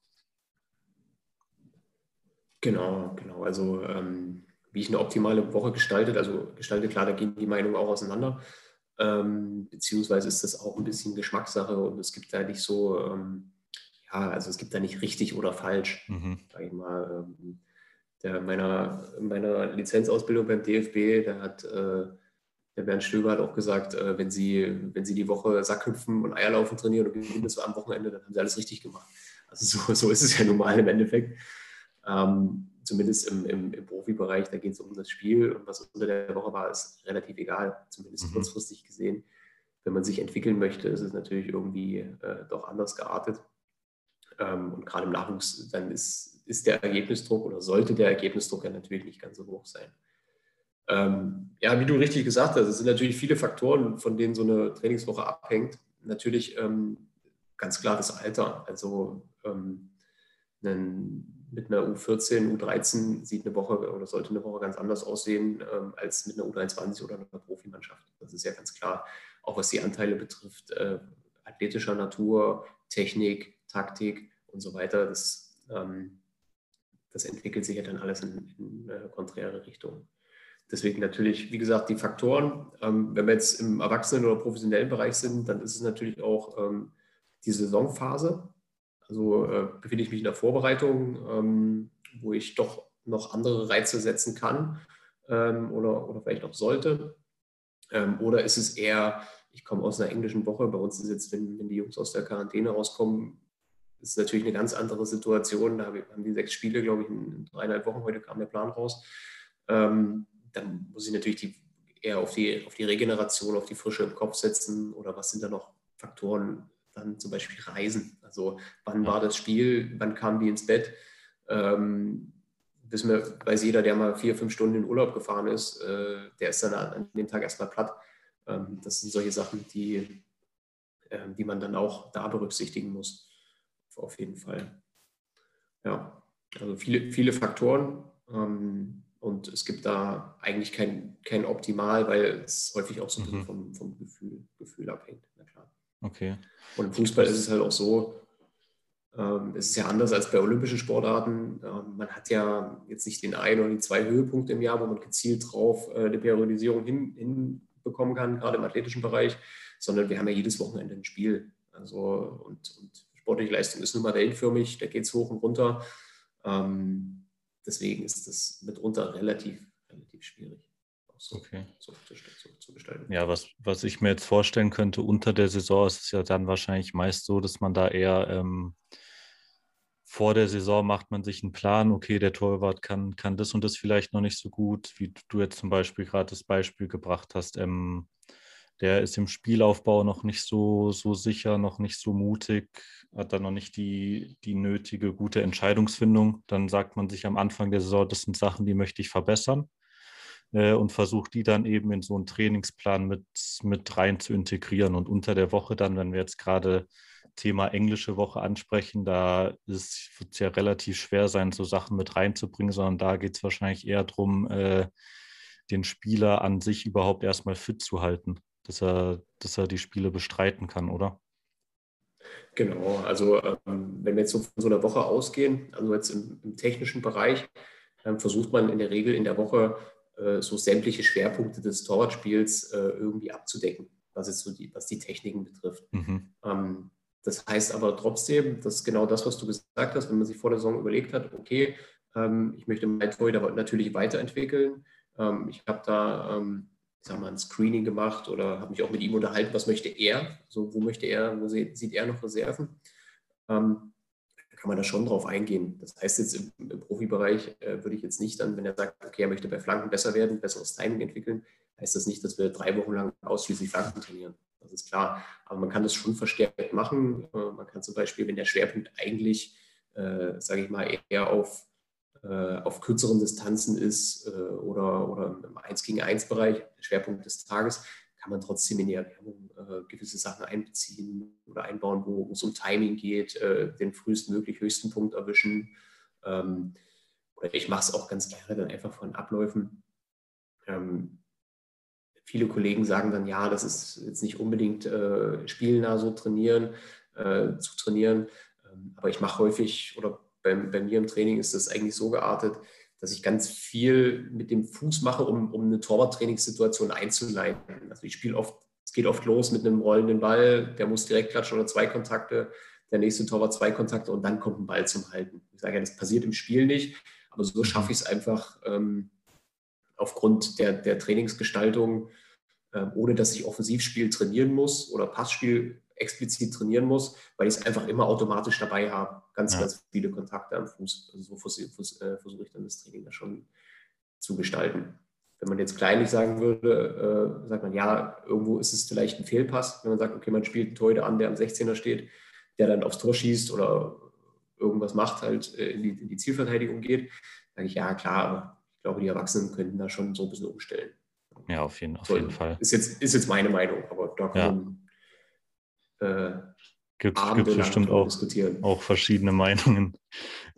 Genau, genau. Also ähm, wie ich eine optimale Woche gestaltet, also gestalte, klar, da gehen die Meinungen auch auseinander. Ähm, beziehungsweise ist das auch ein bisschen Geschmackssache und es gibt da nicht so, ähm, ja, also es gibt da nicht richtig oder falsch, mhm. sage ich mal. Ähm, der meiner, meiner Lizenzausbildung beim DFB, der hat äh, der Bernd Stöber hat auch gesagt, äh, wenn, sie, wenn sie die Woche Sackhüpfen und Eierlaufen trainieren und gewinnen das am Wochenende, dann haben sie alles richtig gemacht. Also so, so ist es ja normal im Endeffekt. Ähm, zumindest im, im, im Profibereich, da geht es um das Spiel und was unter der Woche war, ist relativ egal, zumindest mhm. kurzfristig gesehen. Wenn man sich entwickeln möchte, ist es natürlich irgendwie äh, doch anders geartet. Ähm, und gerade im Nachwuchs, dann ist, ist der Ergebnisdruck oder sollte der Ergebnisdruck ja natürlich nicht ganz so hoch sein. Ähm, ja, wie du richtig gesagt hast, es sind natürlich viele Faktoren, von denen so eine Trainingswoche abhängt. Natürlich ähm, ganz klar das Alter. Also ähm, einen mit einer U14, U13 sieht eine Woche oder sollte eine Woche ganz anders aussehen ähm, als mit einer U23 oder einer Profimannschaft. Das ist ja ganz klar. Auch was die Anteile betrifft, äh, athletischer Natur, Technik, Taktik und so weiter. Das, ähm, das entwickelt sich ja dann alles in, in äh, konträre Richtungen. Deswegen natürlich, wie gesagt, die Faktoren. Ähm, wenn wir jetzt im Erwachsenen- oder professionellen Bereich sind, dann ist es natürlich auch ähm, die Saisonphase. Also äh, befinde ich mich in der Vorbereitung, ähm, wo ich doch noch andere Reize setzen kann ähm, oder, oder vielleicht auch sollte. Ähm, oder ist es eher, ich komme aus einer englischen Woche, bei uns ist jetzt, wenn, wenn die Jungs aus der Quarantäne rauskommen, ist es natürlich eine ganz andere Situation. Da haben die sechs Spiele, glaube ich, in dreieinhalb Wochen. Heute kam der Plan raus. Ähm, dann muss ich natürlich die, eher auf die, auf die Regeneration, auf die Frische im Kopf setzen oder was sind da noch Faktoren, dann zum Beispiel Reisen. Also wann war das Spiel, wann kamen die ins Bett? Ähm, wissen wir, weiß jeder, der mal vier, fünf Stunden in Urlaub gefahren ist, äh, der ist dann an, dem Tag erstmal platt. Ähm, das sind solche Sachen, die, äh, die man dann auch da berücksichtigen muss. Auf jeden Fall. Ja, also viele, viele Faktoren. Ähm, und es gibt da eigentlich kein, kein Optimal, weil es häufig auch so ein bisschen mhm. vom, vom Gefühl, Gefühl abhängt. Na klar. Okay. Und im Fußball ist es halt auch so, ähm, es ist ja anders als bei olympischen Sportarten. Ähm, man hat ja jetzt nicht den einen oder die zwei Höhepunkte im Jahr, wo man gezielt drauf äh, eine Periodisierung hin, hinbekommen kann, gerade im athletischen Bereich, sondern wir haben ja jedes Wochenende ein Spiel. Also und, und sportliche Leistung ist nun mal wellenförmig, da geht es hoch und runter. Ähm, deswegen ist das mitunter relativ, relativ schwierig so, okay. so zu, zu, zu, gestalten. Ja, was, was ich mir jetzt vorstellen könnte, unter der Saison ist es ja dann wahrscheinlich meist so, dass man da eher ähm, vor der Saison macht man sich einen Plan, okay, der Torwart kann, kann das und das vielleicht noch nicht so gut, wie du jetzt zum Beispiel gerade das Beispiel gebracht hast. Ähm, der ist im Spielaufbau noch nicht so, so sicher, noch nicht so mutig, hat dann noch nicht die, die nötige gute Entscheidungsfindung. Dann sagt man sich am Anfang der Saison, das sind Sachen, die möchte ich verbessern äh, und versucht die dann eben in so einen Trainingsplan mit, mit rein zu integrieren. Und unter der Woche dann, wenn wir jetzt gerade Thema englische Woche ansprechen, da wird es ja relativ schwer sein, so Sachen mit reinzubringen, sondern da geht es wahrscheinlich eher darum, äh, den Spieler an sich überhaupt erstmal fit zu halten, dass er, dass er die Spiele bestreiten kann, oder? Genau, also ähm, wenn wir jetzt so von so einer Woche ausgehen, also jetzt im, im technischen Bereich, ähm, versucht man in der Regel in der Woche äh, so sämtliche Schwerpunkte des Torwartspiels äh, irgendwie abzudecken, was, jetzt so die, was die Techniken betrifft. Mhm. Ähm, das heißt aber trotzdem, dass genau das, was du gesagt hast, wenn man sich vor der Saison überlegt hat, okay, ähm, ich möchte meinen Torhüter natürlich weiterentwickeln. Ähm, ich habe da, ich sag mal, ein Screening gemacht oder habe mich auch mit ihm unterhalten, was möchte er, so wo möchte er, wo sieht er noch Reserven kann man da schon drauf eingehen. Das heißt jetzt im, im Profibereich äh, würde ich jetzt nicht dann, wenn er sagt, okay, er möchte bei Flanken besser werden, besseres Timing entwickeln, heißt das nicht, dass wir drei Wochen lang ausschließlich Flanken trainieren. Das ist klar. Aber man kann das schon verstärkt machen. Äh, man kann zum Beispiel, wenn der Schwerpunkt eigentlich äh, sage ich mal, eher auf, auf kürzeren Distanzen ist äh, oder, oder im 1 gegen 1 Bereich, Schwerpunkt des Tages, kann man trotzdem in die Erwärmung äh, gewisse Sachen einbeziehen oder einbauen, wo, es um Timing geht, äh, den frühestmöglich höchsten Punkt erwischen. Ähm, oder ich mache es auch ganz gerne dann einfach von Abläufen. Ähm, viele Kollegen sagen dann, ja, das ist jetzt nicht unbedingt äh, spielnah so trainieren, äh, zu trainieren. Ähm, aber ich mache häufig, oder bei, bei, mir im Training ist das eigentlich so geartet, dass ich ganz viel mit dem Fuß mache, um, um eine Torwarttrainingssituation einzuleiten. Also ich spiele oft, es geht oft los mit einem rollenden Ball, der muss direkt klatschen oder zwei Kontakte, der nächste Torwart zwei Kontakte und dann kommt ein Ball zum Halten. Ich sage ja, das passiert im Spiel nicht, aber so schaffe ich es einfach ähm, aufgrund der, der Trainingsgestaltung, äh, ohne dass ich Offensivspiel trainieren muss oder Passspiel explizit trainieren muss, weil ich es einfach immer automatisch dabei habe. Ganz, ja. ganz viele Kontakte am Fuß. Also so versuche äh, versuch ich dann das Training da schon zu gestalten. Wenn man jetzt kleinlich sagen würde, äh, sagt man, ja, irgendwo ist es vielleicht ein Fehlpass. Wenn man sagt, okay, man spielt einen Torhüter an, der am 16er steht, der dann aufs Tor schießt oder irgendwas macht, halt äh, in, die, in die Zielverteidigung geht, sage ich, ja, klar, aber ich glaube, die Erwachsenen könnten da schon so ein bisschen umstellen. Ja, auf jeden, auf jeden Fall. Ist jetzt, ist jetzt meine Meinung, aber da kann ja. Äh, gibt es bestimmt auch, auch verschiedene Meinungen.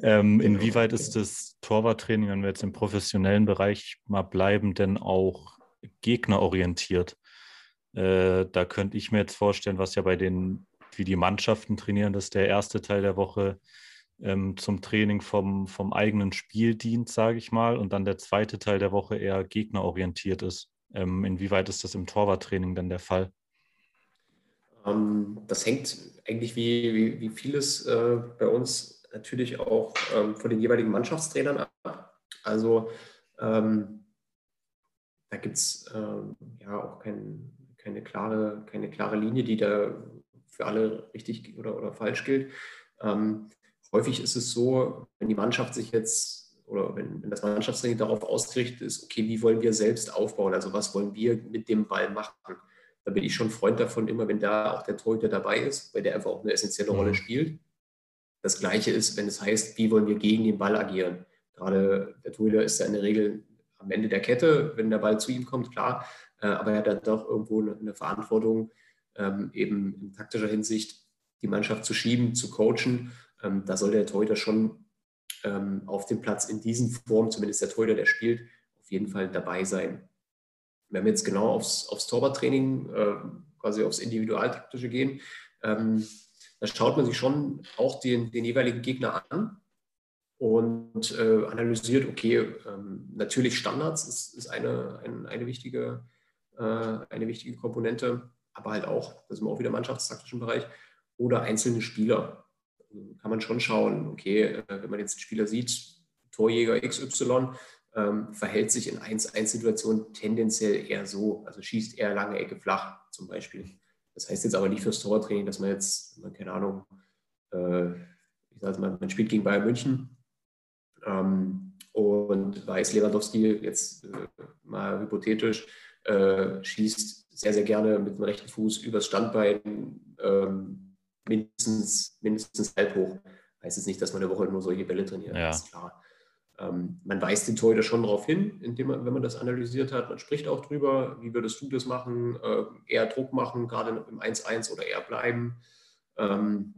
Ähm, genau. Inwieweit ist das Torwarttraining, wenn wir jetzt im professionellen Bereich mal bleiben, denn auch gegnerorientiert? Äh, da könnte ich mir jetzt vorstellen, was ja bei den, wie die Mannschaften trainieren, dass der erste Teil der Woche ähm, zum Training vom, vom eigenen Spiel dient, sage ich mal, und dann der zweite Teil der Woche eher gegnerorientiert ist. Ähm, inwieweit ist das im Torwarttraining dann der Fall? Ähm, das hängt eigentlich wie, wie, wie vieles äh, bei uns natürlich auch ähm, von den jeweiligen Mannschaftstrainern ab. Also ähm, da gibt es ähm, ja auch kein, keine, klare, keine klare Linie, die da für alle richtig oder, oder falsch gilt. Ähm, häufig ist es so, wenn die Mannschaft sich jetzt oder wenn, wenn das Mannschaftstraining darauf ausgerichtet ist, okay, wie wollen wir selbst aufbauen? Also was wollen wir mit dem Ball machen? Da bin ich schon Freund davon, immer wenn da auch der Torhüter dabei ist, weil der einfach auch eine essentielle Rolle mhm. spielt. Das Gleiche ist, wenn es heißt, wie wollen wir gegen den Ball agieren? Gerade der Torhüter ist ja in der Regel am Ende der Kette, wenn der Ball zu ihm kommt, klar. Äh, aber er hat dann doch irgendwo eine Verantwortung, ähm, eben in taktischer Hinsicht die Mannschaft zu schieben, zu coachen. Ähm, da soll der Torhüter schon ähm, auf dem Platz in diesen Form, zumindest der Torhüter, der spielt, auf jeden Fall dabei sein wenn wir jetzt genau aufs, aufs Torwarttraining, äh, quasi aufs Individualtaktische gehen, ähm, da schaut man sich schon auch den, den jeweiligen Gegner an und äh, analysiert, okay, ähm, natürlich Standards ist, ist eine, ein, eine, wichtige, äh, eine wichtige Komponente, aber halt auch, das ist wir auch wieder mannschaftstaktischen Bereich, oder einzelne Spieler. Also kann man schon schauen, okay, äh, wenn man jetzt einen Spieler sieht, Torjäger XY, ähm, verhält sich in 1-1-Situationen tendenziell eher so, also schießt eher lange Ecke flach zum Beispiel. Das heißt jetzt aber nicht fürs Tortraining, dass man jetzt, keine Ahnung, äh, ich sage mal, man spielt gegen Bayern München ähm, und weiß Lewandowski jetzt äh, mal hypothetisch, äh, schießt sehr, sehr gerne mit dem rechten Fuß übers Standbein ähm, mindestens, mindestens halb hoch. Heißt jetzt nicht, dass man eine Woche nur solche Bälle trainiert, ja. ist klar. Ähm, man weist den Torhüter schon darauf hin, indem man, wenn man das analysiert hat. Man spricht auch drüber, wie würdest du das machen, äh, eher Druck machen, gerade im 1-1 oder eher bleiben, ähm,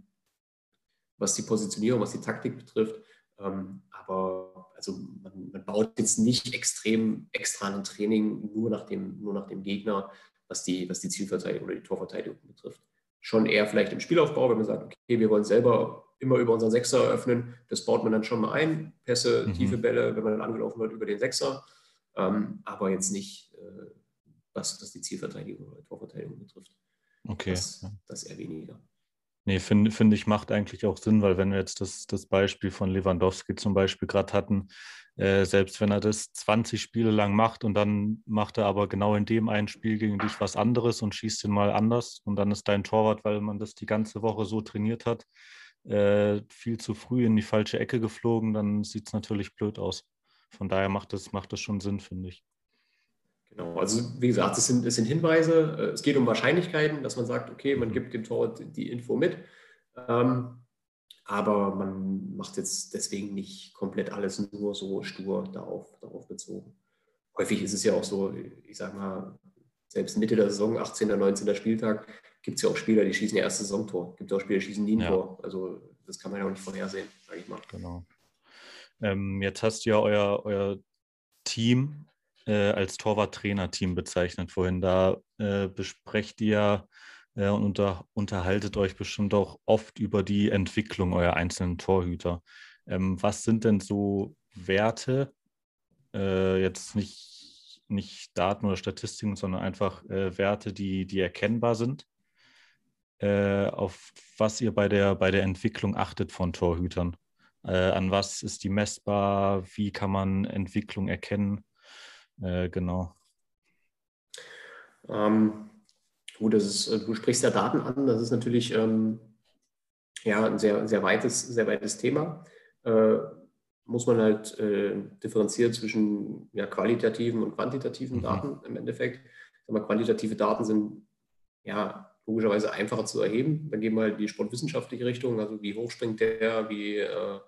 was die Positionierung, was die Taktik betrifft. Ähm, aber also man, man, baut jetzt nicht extrem extra ein Training nur nach dem, nur nach dem Gegner, was die, was die Zielverteidigung oder die Torverteidigung betrifft. Schon eher vielleicht im Spielaufbau, wenn man sagt, okay, wir wollen selber immer über unseren Sechser öffnen. Das baut man dann schon mal ein. Pässe, mhm. tiefe Bälle, wenn man dann angelaufen wird, über den Sechser. Ähm, aber jetzt nicht, äh, was, was die Zielverteidigung oder Torverteidigung betrifft. Okay. Das, das eher weniger. Nee, finde find ich, macht eigentlich auch Sinn, weil wenn wir jetzt das, das Beispiel von Lewandowski zum Beispiel gerade hatten, äh, selbst wenn er das 20 Spiele lang macht und dann macht er aber genau in dem einen Spiel gegen dich was anderes und schießt ihn mal anders und dann ist dein Torwart, weil man das die ganze Woche so trainiert hat, äh, viel zu früh in die falsche Ecke geflogen, dann sieht es natürlich blöd aus. Von daher macht das, macht das schon Sinn, finde ich. Genau, also wie gesagt, es sind, es sind Hinweise, äh, es geht um Wahrscheinlichkeiten, dass man sagt, okay, man gibt dem Tor die Info mit. Ähm, Aber man macht jetzt deswegen nicht komplett alles nur so stur darauf, darauf bezogen. Häufig ist es ja auch so, ich sag mal, selbst Mitte der Saison, 18. 19. Spieltag, gibt es ja auch Spieler, die schießen ihr erstes Saisontor. Gibt es auch Spieler, die schießen nie ein ja. Tor. Also das kann man ja auch nicht vorhersehen, sage ich mal. Genau. Ähm, jetzt hast du ja euer, euer Team äh, als Torwart-Trainer-Team bezeichnet vorhin. Da äh, besprecht ihr äh, und unter, unterhaltet euch bestimmt auch oft über die Entwicklung eurer einzelnen Torhüter. Ähm, was sind denn so Werte, äh, jetzt nicht, nicht Daten oder Statistiken, sondern einfach äh, Werte, die, die erkennbar sind, auf was ihr bei der, bei der Entwicklung achtet von Torhütern? an was ist die messbar? Wie kann man Entwicklung erkennen? Genau. Ähm, Gut, das ist, äh, du sprichst ja Daten an, das ist natürlich ähm, ja, ein sehr, sehr, weites, sehr weites Thema. Äh, muss man halt äh, differenzieren zwischen ja, qualitativen und quantitativen mhm. Daten im Endeffekt. Mal, quantitative Daten sind ja logischerweise einfacher zu erheben. Dann gehen wir halt die sportwissenschaftliche Richtung, also wie hoch springt der, wie, äh,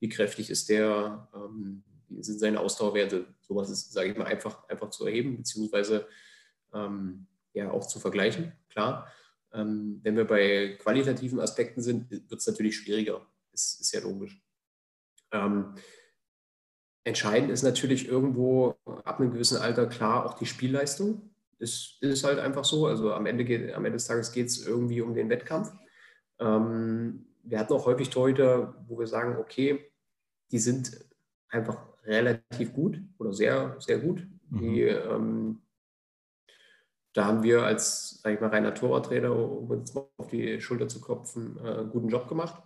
wie kräftig ist der, ähm, sind seine Ausdauerwerte. Sowas ist, sage ich mal, einfach, einfach zu erheben, beziehungsweise ähm, ja auch zu vergleichen, klar. Ähm, wenn wir bei qualitativen Aspekten sind, wird es natürlich schwieriger. Ist, ist ja logisch. Ähm, entscheidend ist natürlich irgendwo ab einem gewissen Alter klar auch die Spielleistung. Ist, ist halt einfach so. Also am Ende, geht, am Ende des Tages geht es irgendwie um den Wettkampf. Ähm, wir hatten auch häufig Torhüter, wo wir sagen, okay, die sind einfach relativ gut oder sehr, sehr gut. Mhm. Die ähm, da haben wir als, sage ich mal, reiner Torwarttrainer, um uns mal auf die Schulter zu klopfen, äh, einen guten Job gemacht.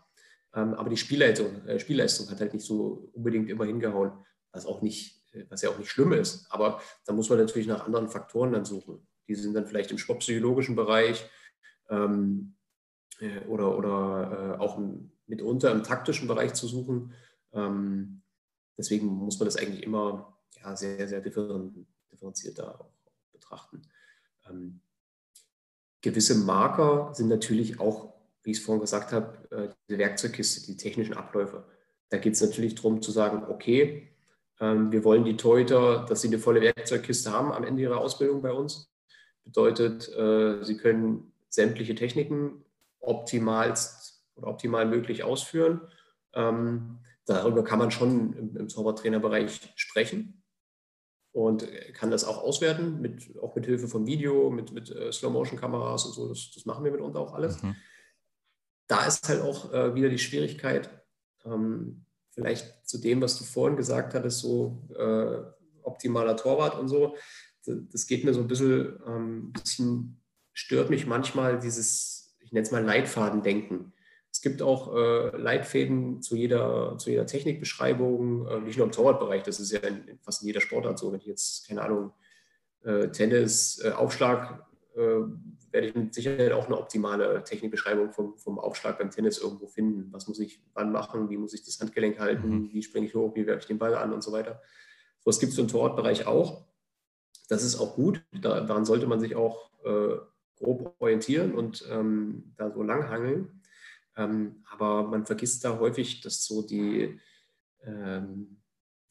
Ähm, aber die Spielleistung, äh, Spielleistung hat halt nicht so unbedingt immer hingehauen, was auch nicht, was ja auch nicht schlimm ist. Aber da muss man natürlich nach anderen Faktoren dann suchen. Die sind dann vielleicht im sportpsychologischen Bereich ähm, äh, oder, oder äh, auch im, mitunter im taktischen Bereich zu suchen. Ähm, deswegen muss man das eigentlich immer ja, sehr, sehr differenziert auch betrachten. Ähm, gewisse Marker sind natürlich auch, wie ich es vorhin gesagt habe, äh, die Werkzeugkiste, die technischen Abläufe. Da geht es natürlich darum zu sagen, okay, ähm, wir wollen die Torhüter, dass sie eine volle Werkzeugkiste haben am Ende ihrer Ausbildung bei uns. Bedeutet, äh, sie können sämtliche Techniken optimalst oder optimal möglich ausführen. Ähm, darüber kann man schon im, im Zaubertrainerbereich sprechen und kann das auch auswerten, mit, auch mit Hilfe von Video, mit, mit äh, Slow-Motion-Kameras und so. Das, das, machen wir mitunter auch alles. Mhm. Da ist halt auch äh, wieder die Schwierigkeit, ähm, vielleicht zu dem, was du vorhin gesagt hattest, so äh, optimaler Torwart und so. Das geht mir so ein bisschen, ähm, bisschen stört mich manchmal dieses, ich nenne es mal Leitfadendenken. Es gibt auch äh, Leitfäden zu jeder, zu jeder Technikbeschreibung, äh, nicht nur im Torwartbereich, das ist ja in, fast in jeder Sportart so. Wenn ich jetzt, keine Ahnung, äh, Tennis, äh, Aufschlag, äh, werde ich mit Sicherheit auch eine optimale Technikbeschreibung vom, vom Aufschlag beim Tennis irgendwo finden. Was muss ich wann machen, wie muss ich das Handgelenk halten, mhm. wie springe ich hoch, wie werfe ich den Ball an und so weiter. So was gibt es im Torwartbereich auch. Das ist auch gut, da, daran sollte man sich auch äh, grob orientieren und ähm, da so langhangeln. Ähm, aber man vergisst da häufig, dass so die, ähm,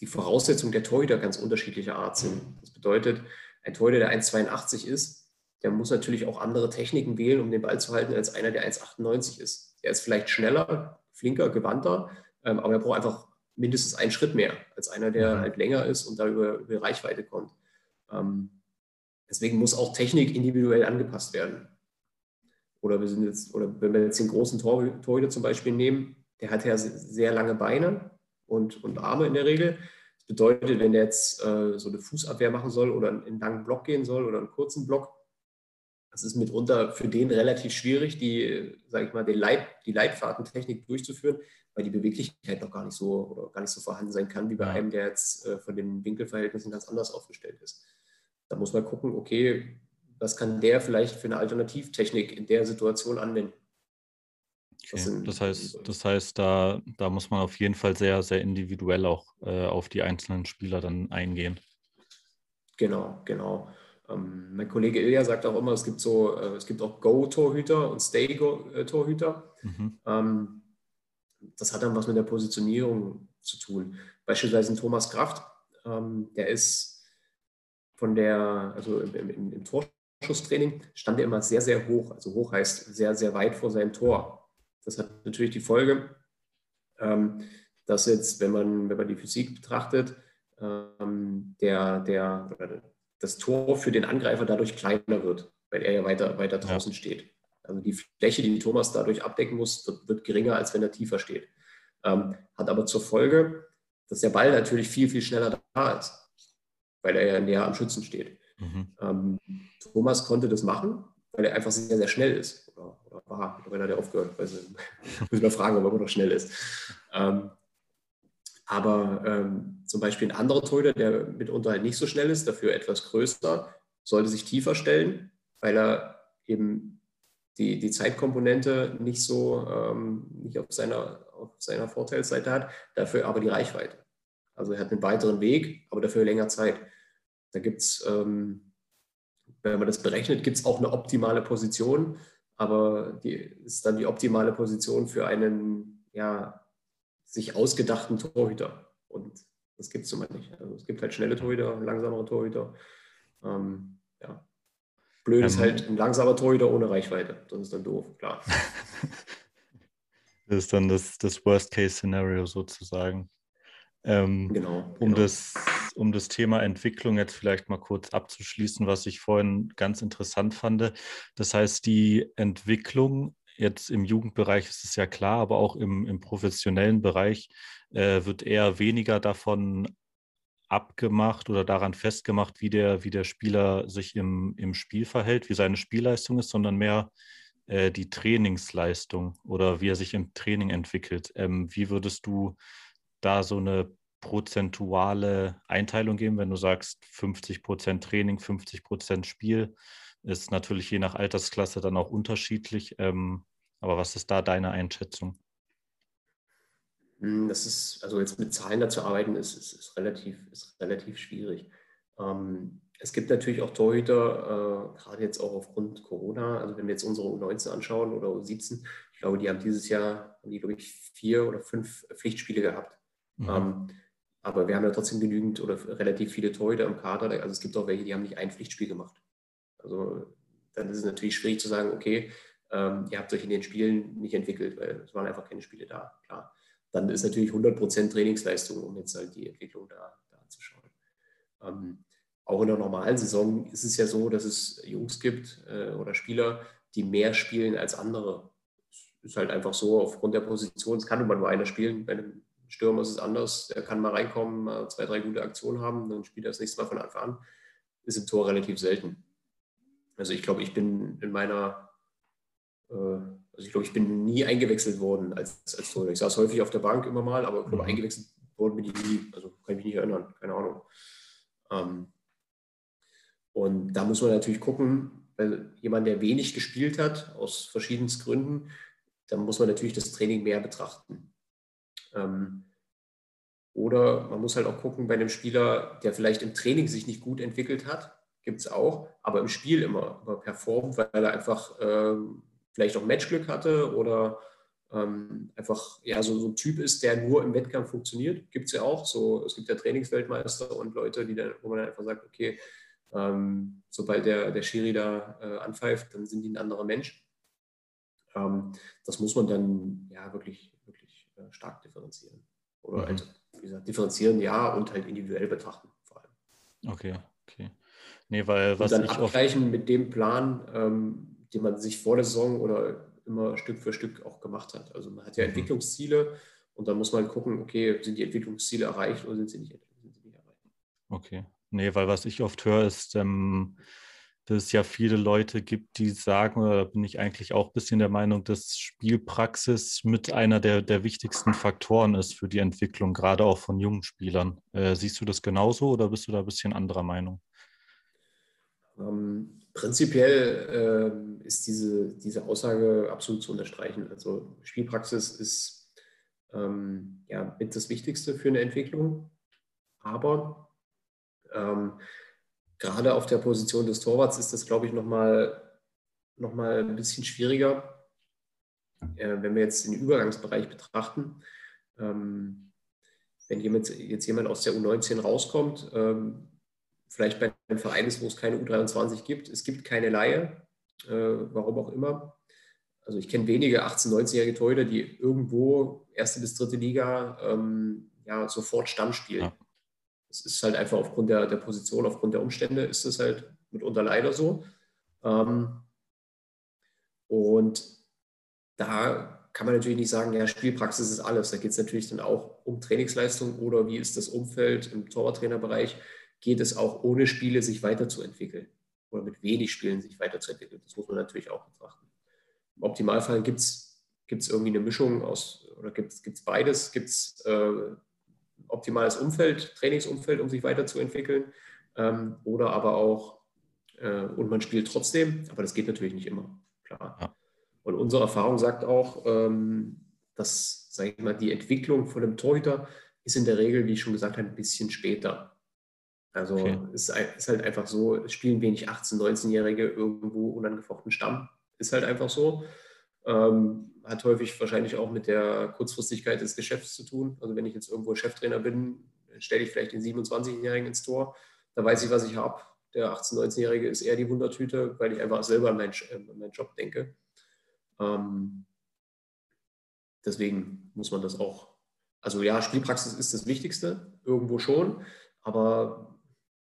die Voraussetzungen der Torhüter ganz unterschiedlicher Art sind. Das bedeutet, ein Torhüter, der 1,82 ist, der muss natürlich auch andere Techniken wählen, um den Ball zu halten, als einer, der 1,98 ist. Der ist vielleicht schneller, flinker, gewandter, ähm, aber er braucht einfach mindestens einen Schritt mehr als einer, der mhm. halt länger ist und da über, über Reichweite kommt. Ähm, deswegen muss auch Technik individuell angepasst werden. Oder wir sind jetzt, oder wenn wir jetzt den großen Tor, Torhüter zum Beispiel nehmen, der hat ja sehr lange Beine und, und Arme in der Regel. Das bedeutet, wenn der jetzt äh, so eine Fußabwehr machen soll oder einen langen Block gehen soll oder einen kurzen Block, das ist mitunter für den relativ schwierig, die, sage ich mal, den Leit, die Leitfadentechnik durchzuführen, weil die Beweglichkeit noch gar nicht so oder gar nicht so vorhanden sein kann, wie bei einem, der jetzt äh, von den Winkelverhältnissen ganz anders aufgestellt ist. Da muss man gucken, okay, was kann der vielleicht für eine Alternativtechnik in der Situation anwenden. Okay. Das heißt, das heißt da, da muss man auf jeden Fall sehr, sehr individuell auch äh, auf die einzelnen Spieler dann eingehen. Genau, genau. Ähm, mein Kollege Ilja sagt auch immer, es gibt so, äh, es gibt auch Go-Torhüter und Stay-Torhüter. Mhm. Ähm, das hat dann was mit der Positionierung zu tun. Beispielsweise ein Thomas Kraft, ähm, der ist von der, also im, im, im Torschusstraining stand er immer sehr, sehr hoch. Also hoch heißt sehr, sehr weit vor seinem Tor. Das hat natürlich die Folge, ähm, dass jetzt, wenn man, wenn man die Physik betrachtet, ähm, der, der, das Tor für den Angreifer dadurch kleiner wird, weil er ja weiter, weiter draußen ja. steht. Also die Fläche, die Thomas dadurch abdecken muss, wird, wird geringer, als wenn er tiefer steht. Ähm, hat aber zur Folge, dass der Ball natürlich viel, viel schneller da ist, weil er ja näher am Schützen steht. Mhm. Ähm, Thomas konnte das machen, weil er einfach sehr, sehr schnell ist. Oder, oder war, wenn er der aufgehört, weiß ich, muss mal fragen, ob er noch schnell ist. Ähm, aber ähm, zum Beispiel ein anderer Torhüter, der mitunter halt nicht so schnell ist, dafür etwas größer, sollte sich tiefer stellen, weil er eben die, die Zeitkomponente nicht so ähm, nicht auf seiner, auf seiner Vorteilsseite hat, dafür aber die Reichweite. Also er hat einen weiteren Weg, aber dafür länger Zeit. Da gibt es, ähm, wenn man das berechnet, gibt es auch eine optimale Position, aber die ist dann die optimale Position für einen ja, sich ausgedachten Torhüter. Und das gibt es immer nicht. Also es gibt halt schnelle Torhüter, langsamere Torhüter. Ähm, ja. Blöd ist ähm, halt ein langsamer Torhüter ohne Reichweite. Das ist dann doof, klar. das ist dann das, das Worst-Case-Szenario sozusagen. Ähm, genau, um, genau. Das, um das Thema Entwicklung jetzt vielleicht mal kurz abzuschließen, was ich vorhin ganz interessant fand. Das heißt, die Entwicklung jetzt im Jugendbereich ist es ja klar, aber auch im, im professionellen Bereich äh, wird eher weniger davon abgemacht oder daran festgemacht, wie der, wie der Spieler sich im, im Spiel verhält, wie seine Spielleistung ist, sondern mehr äh, die Trainingsleistung oder wie er sich im Training entwickelt. Ähm, wie würdest du da so eine prozentuale Einteilung geben, wenn du sagst 50 Prozent Training, 50 Prozent Spiel? Ist natürlich je nach Altersklasse dann auch unterschiedlich. Ähm, aber was ist da deine Einschätzung? Hm, das ist, also jetzt mit Zahlen dazu arbeiten, ist, ist, ist relativ, ist relativ schwierig. Ähm, es gibt natürlich auch Torhüter, äh, gerade jetzt auch aufgrund Corona, also wenn wir jetzt unsere U19 anschauen oder U17, ich glaube, die haben dieses Jahr, haben die, glaube ich, vier oder fünf Pflichtspiele gehabt. Mhm. Ähm, aber wir haben ja trotzdem genügend oder relativ viele Torhüter im Kader. Also es gibt auch welche, die haben nicht ein Pflichtspiel gemacht. Also dann ist es natürlich schwierig zu sagen, okay, ähm, ihr habt euch in den Spielen nicht entwickelt, weil es waren einfach keine Spiele da. Klar. Dann ist natürlich 100% Trainingsleistung, um jetzt halt die Entwicklung da, da anzuschauen. Ähm, auch in der normalen Saison ist es ja so, dass es Jungs gibt äh, oder Spieler, die mehr spielen als andere. Es ist halt einfach so, aufgrund der Position, es kann immer nur einer spielen. Bei einem Stürmer ist es anders. Der kann mal reinkommen, mal zwei, drei gute Aktionen haben, dann spielt er das nächste Mal von Anfang an. Ist im Tor relativ selten. Also ich glaube, ich bin in meiner, äh, also ich glaube, ich bin nie eingewechselt worden als, als Torhüter. Ich saß häufig auf der Bank immer mal, aber ich glaube, mhm. eingewechselt worden bin ich nie. Also kann ich mich nicht erinnern, keine Ahnung. Ähm, und da muss man natürlich gucken, weil jemand, der wenig gespielt hat, aus verschiedensten Gründen, dann muss man natürlich das Training mehr betrachten. Ähm, oder man muss halt auch gucken bei einem Spieler, der vielleicht im Training sich nicht gut entwickelt hat, gibt es auch, aber im Spiel immer, immer performt, weil er einfach ähm, vielleicht auch Matchglück hatte oder ähm, einfach ja, so, so, ein Typ ist, der nur im Wettkampf funktioniert. Gibt es ja auch. So, es gibt ja Trainingsweltmeister und Leute, die dann, wo man dann einfach sagt, okay, ähm, sobald der, der Schiri da äh, anpfeift, dann sind die ein anderer Mensch. Ähm, das muss man dann ja wirklich, stark differenzieren. Oder mhm. also, wie gesagt, differenzieren ja und halt individuell betrachten vor allem. Okay, okay. Nee, weil was und dann abgleichen mit dem Plan, ähm, den man sich vor der Saison oder immer Stück für Stück auch gemacht hat. Also man hat ja mhm. Entwicklungsziele und dann muss man gucken, okay, sind die Entwicklungsziele erreicht oder sind sie nicht, sind sie nicht erreicht? Okay. Nee, weil was ich oft höre, ist, ähm, dass es ja viele Leute gibt, die sagen, oder bin ich eigentlich auch ein bisschen der Meinung, dass Spielpraxis mit einer der, der wichtigsten Faktoren ist für die Entwicklung, gerade auch von jungen Spielern. Äh, siehst du das genauso oder bist du da ein bisschen anderer Meinung? Ähm, prinzipiell äh, ist diese, diese Aussage absolut zu unterstreichen. Also Spielpraxis ist ähm, ja mit das Wichtigste für eine Entwicklung. Aber ähm, gerade auf der Position des Torwarts ist das, glaube ich, nochmal noch mal ein bisschen schwieriger, äh, wenn wir jetzt den Übergangsbereich betrachten, ähm, wenn jemand, jetzt jemand aus der U19 rauskommt, ähm, vielleicht bei einem Verein ist, wo es keine U23 gibt, es gibt keine Laie, äh, warum auch immer. Also ich kenne wenige 18-, 19-jährige Torhüter, die irgendwo erste bis dritte Liga ähm, ja, sofort Stamm spielen. Ja. Es ist halt einfach aufgrund der, der Position, aufgrund der Umstände ist es halt mitunter leider so. Ähm, und da kann man natürlich nicht sagen, ja, Spielpraxis ist alles. Da geht es natürlich dann auch um Trainingsleistung oder wie ist das Umfeld im Torwarttrainerbereich. Geht es auch ohne Spiele sich weiterzuentwickeln oder mit wenig Spielen sich weiterzuentwickeln? Das muss man natürlich auch betrachten. Im Optimalfall gibt es irgendwie eine Mischung aus, oder gibt es beides? Gibt es äh, optimales Umfeld, Trainingsumfeld, um sich weiterzuentwickeln? Ähm, oder aber auch, äh, und man spielt trotzdem, aber das geht natürlich nicht immer, klar. Ja. Und unsere Erfahrung sagt auch, ähm, dass, sage ich mal, die Entwicklung von einem Torhüter ist in der Regel, wie ich schon gesagt habe, ein bisschen später. Also okay. es ist halt einfach so, es spielen wenig 18-, 19-Jährige irgendwo unangefochten Stamm ist halt einfach so. Ähm, hat häufig wahrscheinlich auch mit der Kurzfristigkeit des Geschäfts zu tun. Also wenn ich jetzt irgendwo Cheftrainer bin, stelle ich vielleicht den 27-Jährigen ins Tor. Da weiß ich, was ich habe. Der 18-, 19-Jährige ist eher die Wundertüte, weil ich einfach selber an meinen, an meinen Job denke. Ähm, deswegen muss man das auch. Also ja, Spielpraxis ist das Wichtigste, irgendwo schon, aber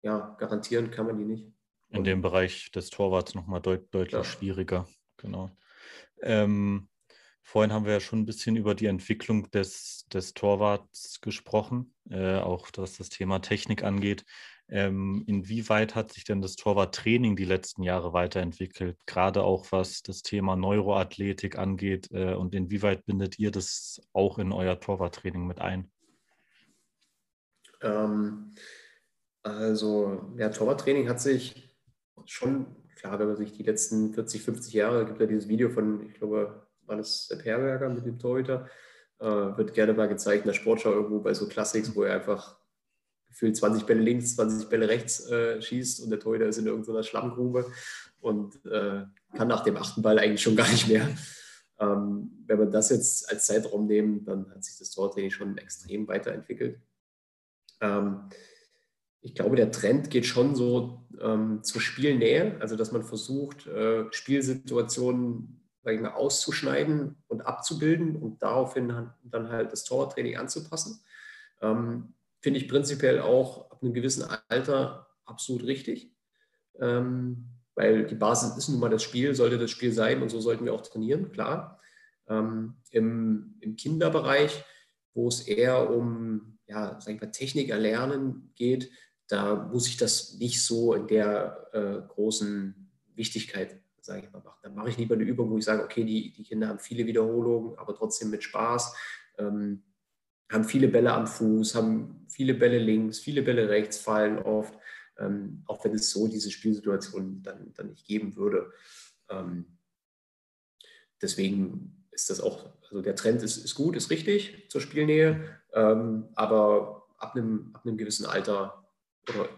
ja, garantieren kann man die nicht. In dem Bereich des Torwarts nochmal deut deutlich ja. schwieriger. Genau. Ähm, vorhin haben wir ja schon ein bisschen über die Entwicklung des, des Torwarts gesprochen, äh, auch was das Thema Technik angeht. Ähm, inwieweit hat sich denn das Torwarttraining die letzten Jahre weiterentwickelt, gerade auch was das Thema Neuroathletik angeht äh, und inwieweit bindet ihr das auch in euer Torwarttraining mit ein? Ähm, also, ja, Torwarttraining hat sich schon, klar, wenn man sich die letzten 40, 50 Jahre, gibt ja dieses Video von, ich glaube, war das der Perberger mit dem Torhüter, äh, wird gerne mal gezeigt in der Sportschau irgendwo bei so Classics, wo er einfach gefühlt 20 Bälle links, 20 Bälle rechts äh, schießt und der Torhüter ist in irgendeiner Schlammgrube und äh, kann nach dem achten Ball eigentlich schon gar nicht mehr. Ähm, wenn wir das jetzt als Zeitraum nehmen, dann hat sich das Tortraining schon extrem weiterentwickelt. Ähm, ich glaube, der Trend geht schon so ähm, zur Spielnähe, also dass man versucht, äh, Spielsituationen ich mal, auszuschneiden und abzubilden und daraufhin dann halt das Tortraining anzupassen. Ähm, Finde ich prinzipiell auch ab einem gewissen Alter absolut richtig, ähm, weil die Basis ist nun mal das Spiel, sollte das Spiel sein und so sollten wir auch trainieren, klar. Ähm, im, Im Kinderbereich, wo es eher um ja, sag ich mal, Technik erlernen geht, da muss ich das nicht so in der äh, großen Wichtigkeit, sage ich mal, machen. Dann mache ich lieber eine Übung, wo ich sage, okay, die, die Kinder haben viele Wiederholungen, aber trotzdem mit Spaß, ähm, haben viele Bälle am Fuß, haben viele Bälle links, viele Bälle rechts, fallen oft, ähm, auch wenn es so diese Spielsituation dann, dann nicht geben würde. Ähm, deswegen ist das auch, also der Trend ist, ist gut, ist richtig zur Spielnähe, ähm, aber ab einem, ab einem gewissen Alter oder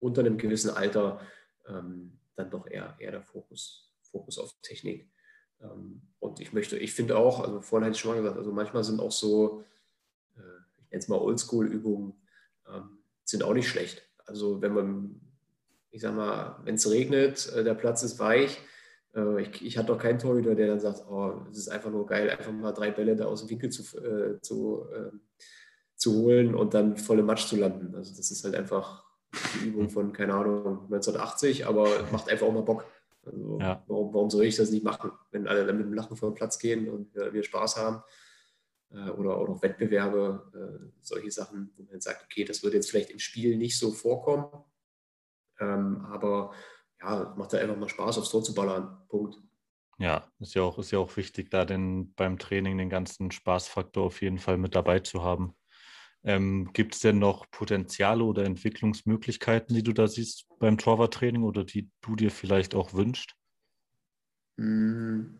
unter einem gewissen Alter ähm, dann doch eher, eher der Fokus, Fokus auf Technik. Ähm, und ich möchte, ich finde auch, also vorhin hatte ich schon mal gesagt, also manchmal sind auch so, äh, ich nenne es mal Oldschool-Übungen, ähm, sind auch nicht schlecht. Also wenn man, ich sag mal, wenn es regnet, äh, der Platz ist weich, äh, ich, ich hatte doch keinen Torhüter, der dann sagt, oh, es ist einfach nur geil, einfach mal drei Bälle da aus dem Winkel zu, äh, zu, äh, zu holen und dann volle Matsch zu landen. Also das ist halt einfach die Übung von, keine Ahnung, 1980, aber macht einfach auch mal Bock. Also ja. warum, warum soll ich das nicht machen, wenn alle dann mit dem Lachen vor den Platz gehen und wir, wir Spaß haben? Äh, oder, auch Wettbewerbe, äh, solche Sachen, wo man sagt, okay, das wird jetzt vielleicht im Spiel nicht so vorkommen, ähm, aber ja, macht da einfach mal Spaß, aufs Tor zu ballern. Punkt. Ja, ist ja auch, ist ja auch wichtig, da den, beim Training den ganzen Spaßfaktor auf jeden Fall mit dabei zu haben. Ähm, Gibt es denn noch Potenziale oder Entwicklungsmöglichkeiten, die du da siehst beim Torwarttraining oder die du dir vielleicht auch wünschst? Hm.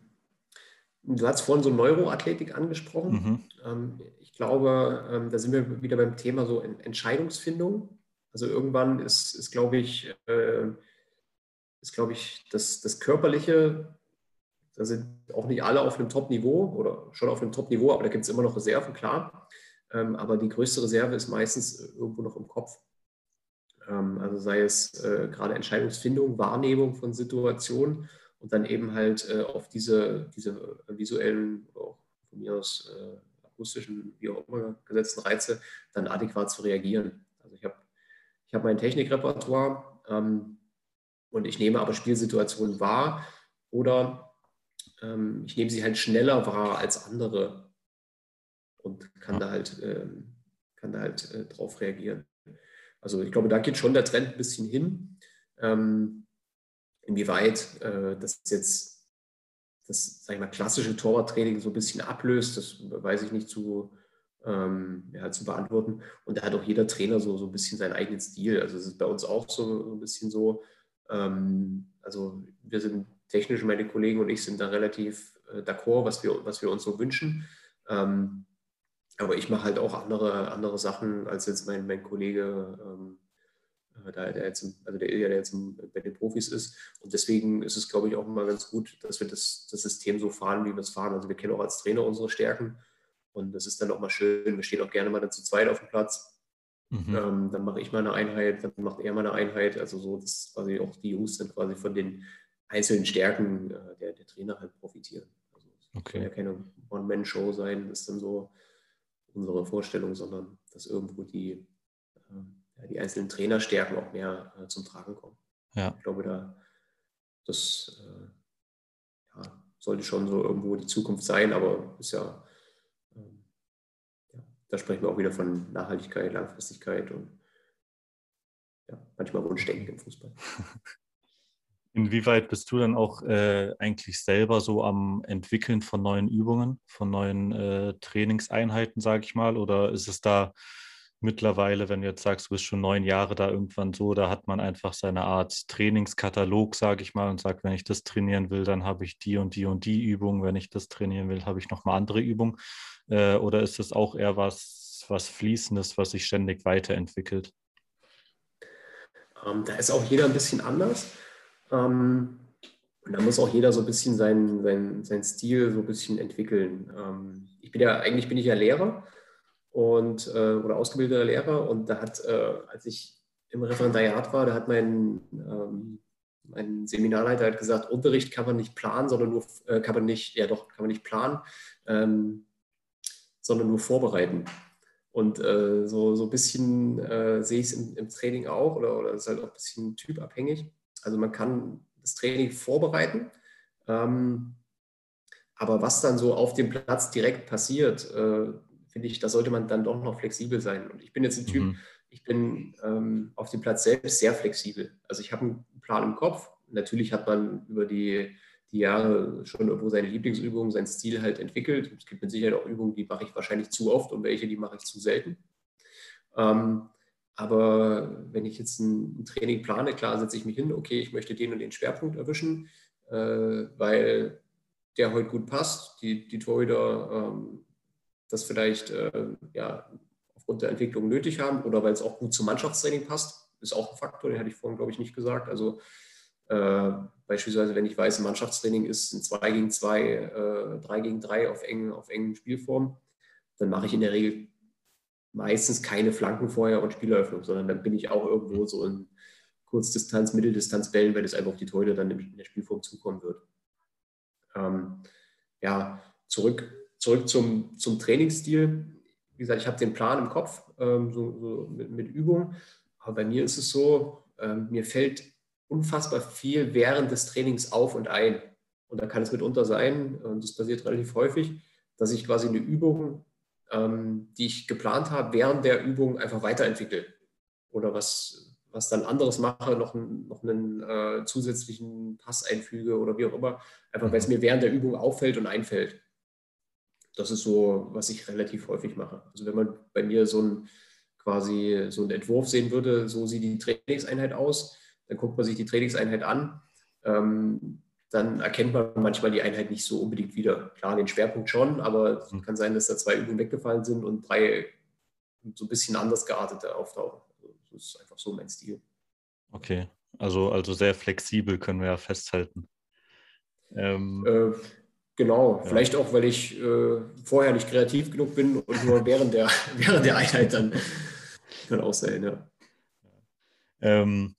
Du hast vorhin so Neuroathletik angesprochen. Mhm. Ähm, ich glaube, ähm, da sind wir wieder beim Thema so Entscheidungsfindung. Also irgendwann ist, ist glaube ich, äh, ist, glaube ich, das, das Körperliche da sind auch nicht alle auf einem Top-Niveau oder schon auf einem Top-Niveau, aber da gibt es immer noch Reserven, klar. Ähm, aber die größte Reserve ist meistens irgendwo noch im Kopf. Ähm, also sei es äh, gerade Entscheidungsfindung, Wahrnehmung von Situationen und dann eben halt äh, auf diese, diese visuellen, auch von mir aus äh, akustischen, wie auch immer gesetzten Reize dann adäquat zu reagieren. Also ich habe ich hab mein Technikrepertoire ähm, und ich nehme aber Spielsituationen wahr oder ähm, ich nehme sie halt schneller wahr als andere und kann da halt, ähm, kann da halt drauf reagieren. Also ich glaube, da geht schon der Trend ein bisschen hin. Ähm, inwieweit äh, das jetzt das, sag ich mal, klassische Torwarttraining so ein bisschen ablöst, das weiß ich nicht zu, ähm, ja, zu beantworten. Und da hat auch jeder Trainer so, so ein bisschen seinen eigenen Stil. Also es ist bei uns auch so, so ein bisschen so. Ähm, also wir sind technisch, meine Kollegen und ich sind da relativ äh, d'accord, was wir, was wir uns so wünschen. Ähm, aber ich mache halt auch andere, andere Sachen als jetzt mein, mein Kollege, ähm, äh, der, der, jetzt, also der Ilja, der jetzt bei den Profis ist. Und deswegen ist es, glaube ich, auch immer ganz gut, dass wir das, das System so fahren, wie wir es fahren. Also wir kennen auch als Trainer unsere Stärken. Und das ist dann auch mal schön. Wir stehen auch gerne mal dann zu zweit auf dem Platz. Mhm. Ähm, dann mache ich mal eine Einheit, dann macht er mal eine Einheit. Also so, dass quasi auch die Jungs dann quasi von den einzelnen Stärken äh, der, der Trainer halt profitieren. Also es okay. kann ja keine One-Man-Show sein, das ist dann so unsere Vorstellung, sondern dass irgendwo die, äh, die einzelnen Trainerstärken auch mehr äh, zum Tragen kommen. Ja. Ich glaube, da das äh, ja, sollte schon so irgendwo die Zukunft sein, aber ist ja, ähm, ja, da sprechen wir auch wieder von Nachhaltigkeit, Langfristigkeit und ja, manchmal Wunschdenken im Fußball. Inwieweit bist du dann auch äh, eigentlich selber so am Entwickeln von neuen Übungen, von neuen äh, Trainingseinheiten, sage ich mal? Oder ist es da mittlerweile, wenn du jetzt sagst, du bist schon neun Jahre da irgendwann so, da hat man einfach seine Art Trainingskatalog, sage ich mal, und sagt, wenn ich das trainieren will, dann habe ich die und die und die Übung. Wenn ich das trainieren will, habe ich nochmal andere Übungen. Äh, oder ist es auch eher was, was Fließendes, was sich ständig weiterentwickelt? Ähm, da ist auch jeder ein bisschen anders. Ähm, und da muss auch jeder so ein bisschen seinen, seinen, seinen Stil so ein bisschen entwickeln. Ähm, ich bin ja, eigentlich bin ich ja Lehrer und, äh, oder ausgebildeter Lehrer und da hat, äh, als ich im Referendariat war, da hat mein, ähm, mein Seminarleiter hat gesagt, Unterricht kann man nicht planen, sondern nur, äh, kann man nicht, ja doch, kann man nicht planen, ähm, sondern nur vorbereiten. Und äh, so, so ein bisschen äh, sehe ich es im, im, Training auch oder, oder ist halt auch ein bisschen typabhängig. Also man kann das Training vorbereiten, ähm, aber was dann so auf dem Platz direkt passiert, äh, finde ich, da sollte man dann doch noch flexibel sein. Und ich bin jetzt ein Typ, mhm. ich bin ähm, auf dem Platz selbst sehr flexibel. Also ich habe einen Plan im Kopf. Natürlich hat man über die, die Jahre schon irgendwo seine Lieblingsübungen, sein Stil halt entwickelt. Es gibt mit Sicherheit auch Übungen, die mache ich wahrscheinlich zu oft und welche, die mache ich zu selten. Ähm, aber wenn ich jetzt ein, Training plane, klar setze ich mich hin, okay, ich möchte den und den Schwerpunkt erwischen, äh, weil der heute gut passt, die, die Torhüter ähm, das vielleicht äh, ja, aufgrund der Entwicklung nötig haben oder weil es auch gut zum Mannschaftstraining passt, ist auch ein Faktor, den hatte ich vorhin, glaube ich, nicht gesagt. Also äh, beispielsweise, wenn ich weiß, ein Mannschaftstraining ist ein 2 gegen 2, 3 äh, gegen 3 auf engen, auf engen Spielform, dann mache ich in der Regel meistens keine Flanken vorher und Spieleröffnung, sondern dann bin ich auch irgendwo so in Kurzdistanz, Mitteldistanz Bällen, weil das einfach auf die Teute dann in der Spielform zukommen wird. Ähm, ja, zurück, zurück zum, zum Trainingsstil. Wie gesagt, ich habe den Plan im Kopf, ähm, so, so mit, mit, Übung. Aber bei mir ist es so, ähm, mir fällt unfassbar viel während des Trainings auf und ein. Und da kann es mitunter sein, und das passiert relativ häufig, dass ich quasi eine Übung die ich geplant habe, während der Übung einfach weiterentwickle. Oder was, was dann anderes mache, noch, noch einen äh, zusätzlichen Pass einfüge oder wie auch immer, einfach weil es mir während der Übung auffällt und einfällt. Das ist so, was ich relativ häufig mache. Also wenn man bei mir so ein quasi so einen Entwurf sehen würde, so sieht die Trainingseinheit aus, dann guckt man sich die Trainingseinheit an. Ähm, dann erkennt man manchmal die Einheit nicht so unbedingt wieder. Klar, den Schwerpunkt schon, aber es mhm. kann sein, dass da zwei Übungen weggefallen sind und drei so ein bisschen anders geartete auftauchen. Also das ist einfach so mein Stil. Okay, also, also sehr flexibel können wir ja festhalten. Ähm, äh, genau, ja. vielleicht auch, weil ich äh, vorher nicht kreativ genug bin und nur während der, während der Einheit dann kann auch sein, ja. Ähm,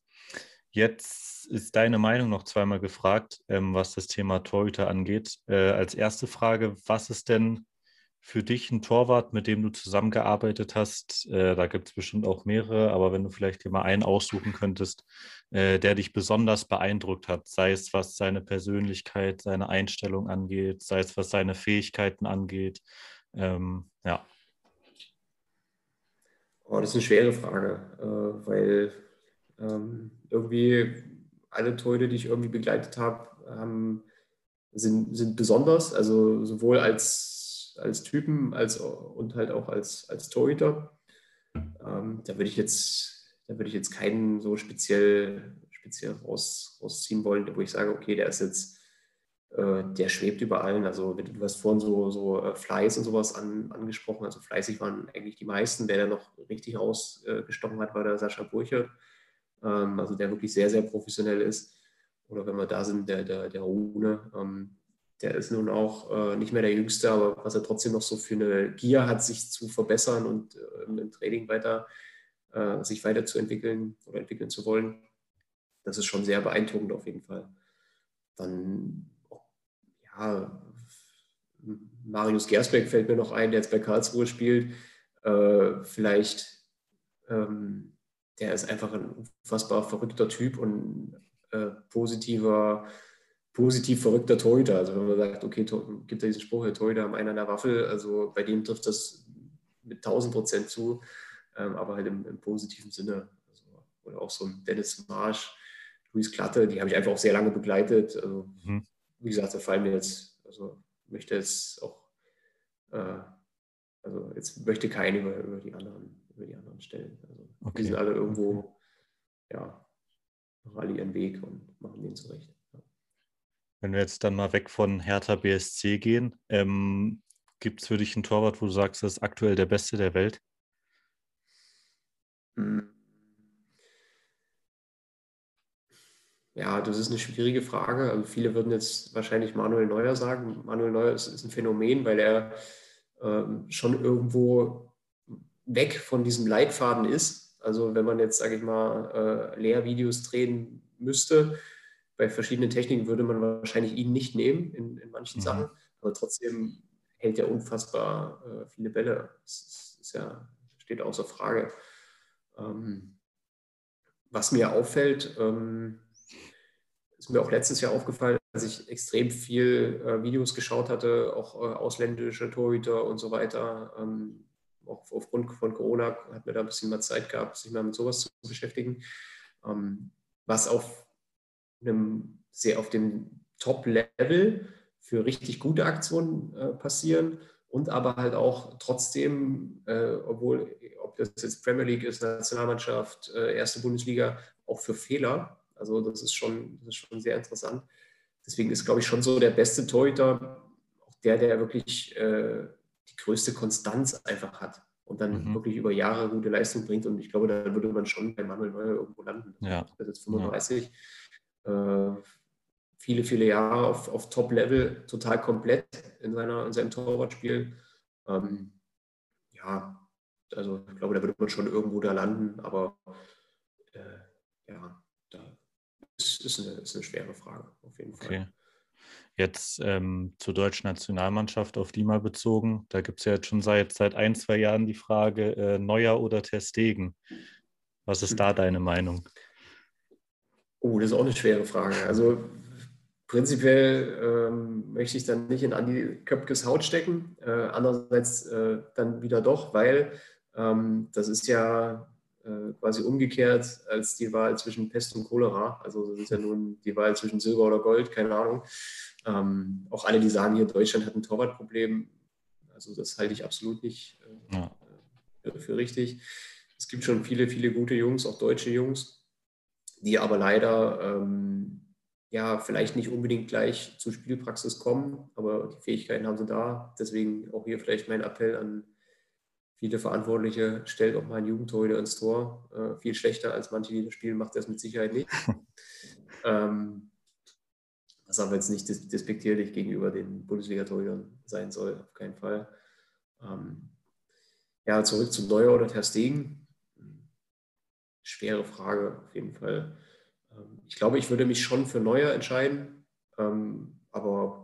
jetzt ist deine Meinung noch zweimal gefragt, ähm, was das Thema Torhüter angeht. Äh, als erste Frage, was ist denn für dich ein Torwart, mit dem du zusammengearbeitet hast? Äh, da gibt es bestimmt auch mehrere, aber wenn du vielleicht hier mal einen aussuchen könntest, äh, der dich besonders beeindruckt hat, sei es was seine Persönlichkeit, seine Einstellung angeht, sei es was seine Fähigkeiten angeht. Ähm, ja. Oh, das ist eine schwere Frage, äh, weil ähm, irgendwie alle Torhüter, die ich irgendwie begleitet habe, haben, sind, sind besonders, also sowohl als als, Typen als, und halt auch als, als Torhüter. Ähm, da würde ich jetzt, ich jetzt keinen so speziell, speziell raus, rausziehen wollen, wo ich sage, okay, der ist jetzt, äh, der schwebt über allen. Also du hast vorhin so, so äh, Fleiß und sowas an, angesprochen. Also fleißig waren eigentlich die meisten. Wer da noch richtig rausgestochen hat, war der Sascha Burchert. Ähm, also der wirklich sehr, sehr professionell ist. Oder wenn wir da sind, der, der, der Rune. Ähm, der ist nun auch äh, nicht mehr der Jüngste, aber was er trotzdem noch so für eine Gier hat, sich zu verbessern und äh, im Training weiter äh, sich weiterzuentwickeln oder entwickeln zu wollen, das ist schon sehr beeindruckend auf jeden Fall. Dann, ja, Marius Gersbeck fällt mir noch ein, der jetzt bei Karlsruhe spielt. Äh, vielleicht, ähm, der ist einfach ein unfassbar verrückter Typ und äh, positiver positiv verrückter Torhüter. Also wenn man sagt, okay, gibt ja diesen Spruch, der Torhüter am einen an der Waffel, also bei dem trifft das mit 1000 Prozent zu, ähm, aber halt im, im positiven Sinne. Also, oder auch so ein Dennis Marsch, Luis Klatte, die habe ich einfach auch sehr lange begleitet. Also, mhm. Wie gesagt, da fallen mir jetzt, also möchte jetzt auch, äh, also jetzt möchte keinen über, über, die anderen, über die anderen stellen. Also okay. die sind alle irgendwo, ja, machen alle ihren Weg und machen den zurecht. Wenn wir jetzt dann mal weg von Hertha BSC gehen, ähm, gibt es für dich einen Torwart, wo du sagst, das ist aktuell der Beste der Welt? Hm. Ja, das ist eine schwierige Frage. Also viele würden jetzt wahrscheinlich Manuel Neuer sagen. Manuel Neuer ist, ist ein Phänomen, weil er ähm, schon irgendwo weg von diesem Leitfaden ist. Also wenn man jetzt, sage ich mal, äh, Lehrvideos drehen müsste, bei verschiedenen Techniken würde man wahrscheinlich ihn nicht nehmen in, in manchen mhm. Sachen, aber trotzdem hält er unfassbar äh, viele Bälle. Das ist, ja, steht außer Frage. Ähm, was mir auffällt, ähm, ist mir auch letztes Jahr aufgefallen, dass ich extrem viel äh, Videos geschaut hatte, auch äh, ausländische Torhüter und so weiter. Ähm, auch aufgrund von Corona hat mir da ein bisschen mehr Zeit gehabt, sich mal mit sowas zu beschäftigen. Ähm, was auf einem sehr auf dem Top-Level für richtig gute Aktionen äh, passieren und aber halt auch trotzdem, äh, obwohl, ob das jetzt Premier League ist, Nationalmannschaft, äh, erste Bundesliga, auch für Fehler. Also das ist schon, das ist schon sehr interessant. Deswegen ist, glaube ich, schon so der beste Torhüter auch der, der wirklich äh, die größte Konstanz einfach hat und dann mhm. wirklich über Jahre gute Leistung bringt. Und ich glaube, da würde man schon bei Manuel Neuer irgendwo landen. Ja. Das ist jetzt 35. Ja äh, viele, viele Jahre auf, auf Top-Level, total komplett in, seiner, in seinem Torwartspiel. Ähm, ja, also ich glaube, da würde man schon irgendwo da landen, aber äh, ja, da ist, ist, eine, ist eine schwere Frage auf jeden Fall. Okay. Jetzt ähm, zur deutschen Nationalmannschaft auf die mal bezogen. Da gibt es ja jetzt schon seit, seit ein, zwei Jahren die Frage, äh, Neuer oder Testegen. Was ist da deine Meinung? Oh, das ist auch eine schwere Frage. Also prinzipiell ähm, möchte ich dann nicht in Andi Köpkes Haut stecken. Äh, andererseits äh, dann wieder doch, weil ähm, das ist ja quasi umgekehrt als die Wahl zwischen Pest und Cholera. Also das ist ja nun die Wahl zwischen Silber oder Gold, keine Ahnung. Ähm, auch alle, die sagen, hier Deutschland hat ein Torwartproblem, also das halte ich absolut nicht äh, ja. für richtig. Es gibt schon viele, viele gute Jungs, auch deutsche Jungs die aber leider ähm, ja vielleicht nicht unbedingt gleich zur Spielpraxis kommen, aber die Fähigkeiten haben sie da. Deswegen auch hier vielleicht mein Appell an viele Verantwortliche, stellt auch mal einen Jugendtorhüter ins Tor. Äh, viel schlechter als manche, die das spielen, macht das mit Sicherheit nicht. ähm, was aber jetzt nicht despektierlich gegenüber den Bundesliga-Torhütern sein soll, auf keinen Fall. Ähm, ja, zurück zu Neuer oder Ter Stegen. Schwere Frage auf jeden Fall. Ähm, ich glaube, ich würde mich schon für Neuer entscheiden, ähm, aber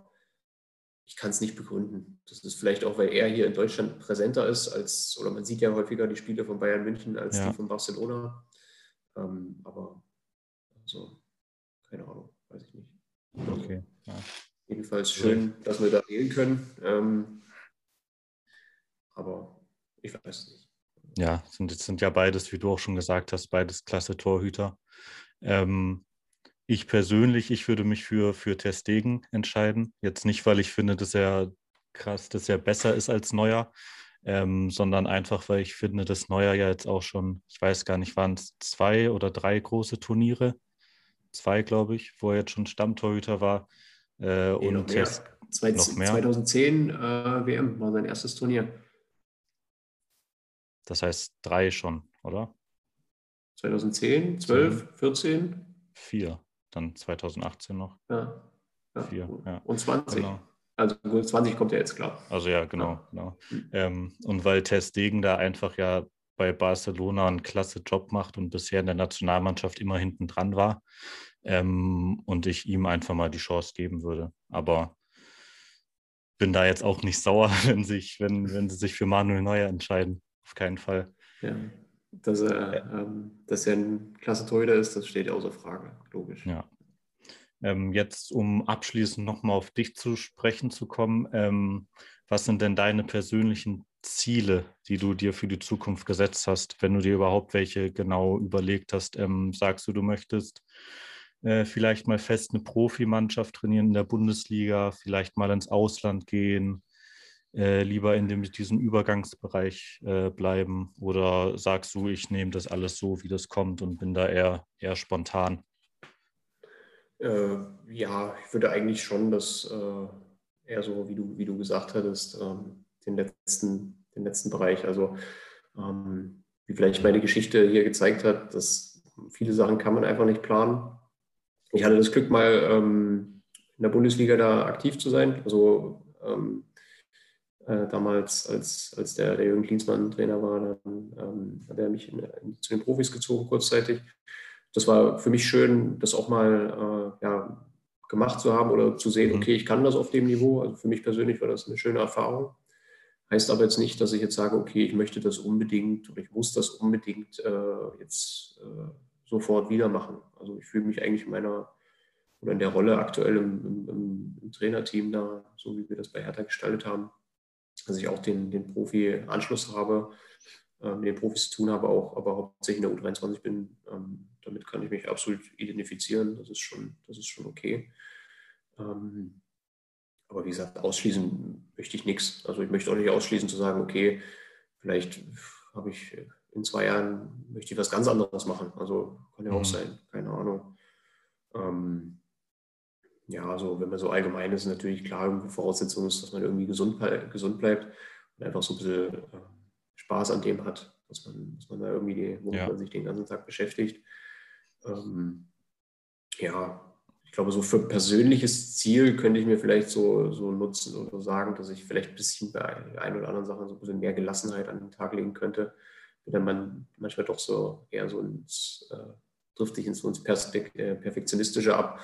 ich kann es nicht begründen. Das ist vielleicht auch, weil er hier in Deutschland präsenter ist als, oder man sieht ja häufiger die Spiele von Bayern München als ja. die von Barcelona. Ähm, aber also, keine Ahnung, weiß ich nicht. Okay. Ja. Jedenfalls schön, dass wir da wählen können. Ähm, aber ich weiß nicht. Ja, sind, sind ja beides, wie du auch schon gesagt hast, beides klasse Torhüter. Ähm, ich persönlich, ich würde mich für, für Testegen entscheiden. Jetzt nicht, weil ich finde, dass er krass, dass er besser ist als Neuer, ähm, sondern einfach, weil ich finde, dass Neuer ja jetzt auch schon, ich weiß gar nicht, waren es zwei oder drei große Turniere, zwei, glaube ich, wo er jetzt schon Stammtorhüter war. Äh, nee, und noch mehr. Zwei, noch mehr. 2010 äh, WM war sein erstes Turnier. Das heißt drei schon, oder? 2010, 12, 14? Vier, dann 2018 noch. Ja. ja. Vier, ja. Und 20. Genau. Also 20 kommt ja jetzt klar. Also ja, genau. Ja. genau. Mhm. Ähm, und weil Tess Degen da einfach ja bei Barcelona einen klasse Job macht und bisher in der Nationalmannschaft immer hinten dran war ähm, und ich ihm einfach mal die Chance geben würde. Aber bin da jetzt auch nicht sauer, wenn, sich, wenn, wenn sie sich für Manuel Neuer entscheiden auf keinen Fall. Ja, dass er, ja. Ähm, dass er ein klasse Torhüter ist, das steht außer Frage, logisch. Ja. Ähm, jetzt, um abschließend nochmal auf dich zu sprechen zu kommen, ähm, was sind denn deine persönlichen Ziele, die du dir für die Zukunft gesetzt hast, wenn du dir überhaupt welche genau überlegt hast? Ähm, sagst du, du möchtest äh, vielleicht mal fest eine Profimannschaft trainieren in der Bundesliga, vielleicht mal ins Ausland gehen, äh, lieber in dem, diesem Übergangsbereich äh, bleiben? Oder sagst du, ich nehme das alles so, wie das kommt und bin da eher, eher spontan? Äh, ja, ich würde eigentlich schon das äh, eher so, wie du, wie du gesagt hattest, ähm, den, letzten, den letzten Bereich. Also ähm, wie vielleicht meine Geschichte hier gezeigt hat, dass viele Sachen kann man einfach nicht planen. Ich hatte das Glück, mal ähm, in der Bundesliga da aktiv zu sein. Also ähm, äh, damals, als, als der, der Jürgen Klinsmann Trainer war, dann ähm, hat er mich in, in, zu den Profis gezogen kurzzeitig. Das war für mich schön, das auch mal äh, ja, gemacht zu haben oder zu sehen, mhm. okay, ich kann das auf dem Niveau. Also für mich persönlich war das eine schöne Erfahrung. Heißt aber jetzt nicht, dass ich jetzt sage, okay, ich möchte das unbedingt oder ich muss das unbedingt äh, jetzt äh, sofort wieder machen. Also ich fühle mich eigentlich in meiner oder in der Rolle aktuell im, im, im Trainerteam da, so wie wir das bei Hertha gestaltet haben, dass ich auch den, den Profi-Anschluss habe, äh, mit den Profis zu tun habe, auch, aber hauptsächlich in der U23 bin. Ähm, damit kann ich mich absolut identifizieren. Das ist schon, das ist schon okay. Ähm, aber wie gesagt, ausschließen möchte ich nichts. Also ich möchte auch nicht ausschließen zu sagen, okay, vielleicht habe ich in zwei Jahren möchte ich was ganz anderes machen. Also kann ja auch mhm. sein, keine Ahnung. Ähm, ja, also wenn man so allgemein ist, natürlich klar, Voraussetzung ist, dass man irgendwie gesund, gesund bleibt und einfach so ein bisschen äh, Spaß an dem hat, dass man, dass man da irgendwie, die, wo ja. man sich den ganzen Tag beschäftigt. Ähm, ja, ich glaube, so für persönliches Ziel könnte ich mir vielleicht so, so nutzen oder sagen, dass ich vielleicht ein bisschen bei ein oder anderen Sachen so ein bisschen mehr Gelassenheit an den Tag legen könnte. Wenn man manchmal doch so eher so ins, äh, trifft sich ins, ins äh, Perfektionistische ab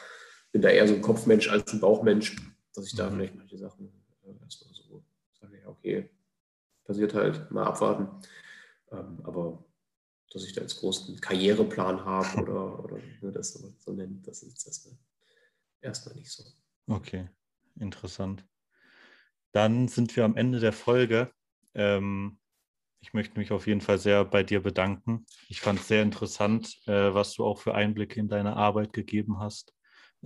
bin da eher so ein Kopfmensch als ein Bauchmensch, dass ich da mhm. vielleicht manche Sachen äh, erstmal so sage, ja, okay, passiert halt, mal abwarten. Ähm, aber dass ich da jetzt großen Karriereplan habe oder, oder nur das so nennen, das ist erstmal, erstmal nicht so. Okay, interessant. Dann sind wir am Ende der Folge. Ähm, ich möchte mich auf jeden Fall sehr bei dir bedanken. Ich fand es sehr interessant, äh, was du auch für Einblicke in deine Arbeit gegeben hast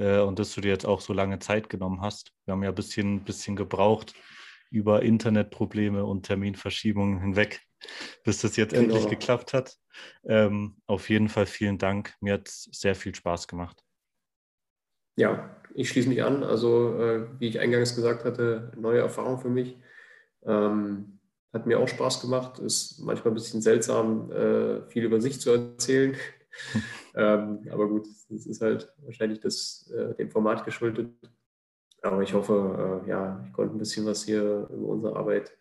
äh, und dass du dir jetzt auch so lange Zeit genommen hast. Wir haben ja ein bisschen, bisschen gebraucht über Internetprobleme und Terminverschiebungen hinweg, bis das jetzt genau. endlich geklappt hat. Ähm, auf jeden Fall vielen Dank. Mir hat es sehr viel Spaß gemacht. Ja, ich schließe mich an. Also, äh, wie ich eingangs gesagt hatte, neue Erfahrung für mich. Ähm, hat mir auch Spaß gemacht. Ist manchmal ein bisschen seltsam, äh, viel über sich zu erzählen. ähm, aber gut, das ist halt wahrscheinlich das, äh, dem Format geschuldet. Aber ich hoffe, äh, ja, ich konnte ein bisschen was hier über unsere Arbeit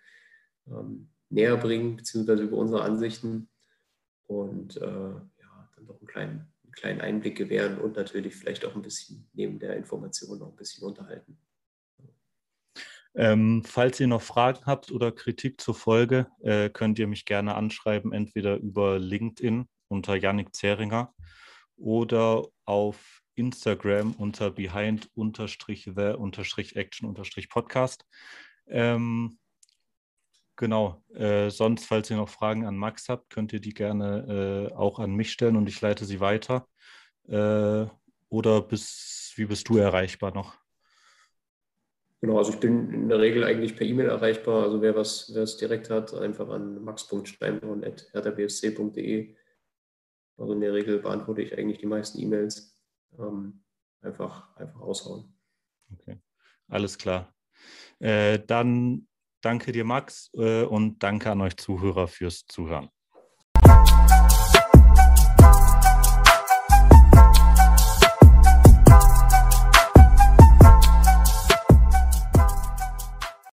ähm, näher bringen, beziehungsweise über unsere Ansichten und äh, ja, dann doch einen kleinen, einen kleinen Einblick gewähren und natürlich vielleicht auch ein bisschen neben der Information noch ein bisschen unterhalten. Ähm, falls ihr noch Fragen habt oder Kritik zur Folge, äh, könnt ihr mich gerne anschreiben, entweder über LinkedIn unter Yannick Zeringer oder auf Instagram unter behind-the-action-podcast. Ähm, genau, äh, sonst, falls ihr noch Fragen an Max habt, könnt ihr die gerne äh, auch an mich stellen und ich leite sie weiter. Äh, oder bis, wie bist du erreichbar noch? Genau, also ich bin in der Regel eigentlich per E-Mail erreichbar. Also wer was, wer es direkt hat, einfach an max.steinborn.herthabfc.de. Also in der Regel beantworte ich eigentlich die meisten E-Mails. Ähm, einfach, einfach aushauen. Okay, alles klar. Äh, dann danke dir, Max, äh, und danke an euch Zuhörer fürs Zuhören.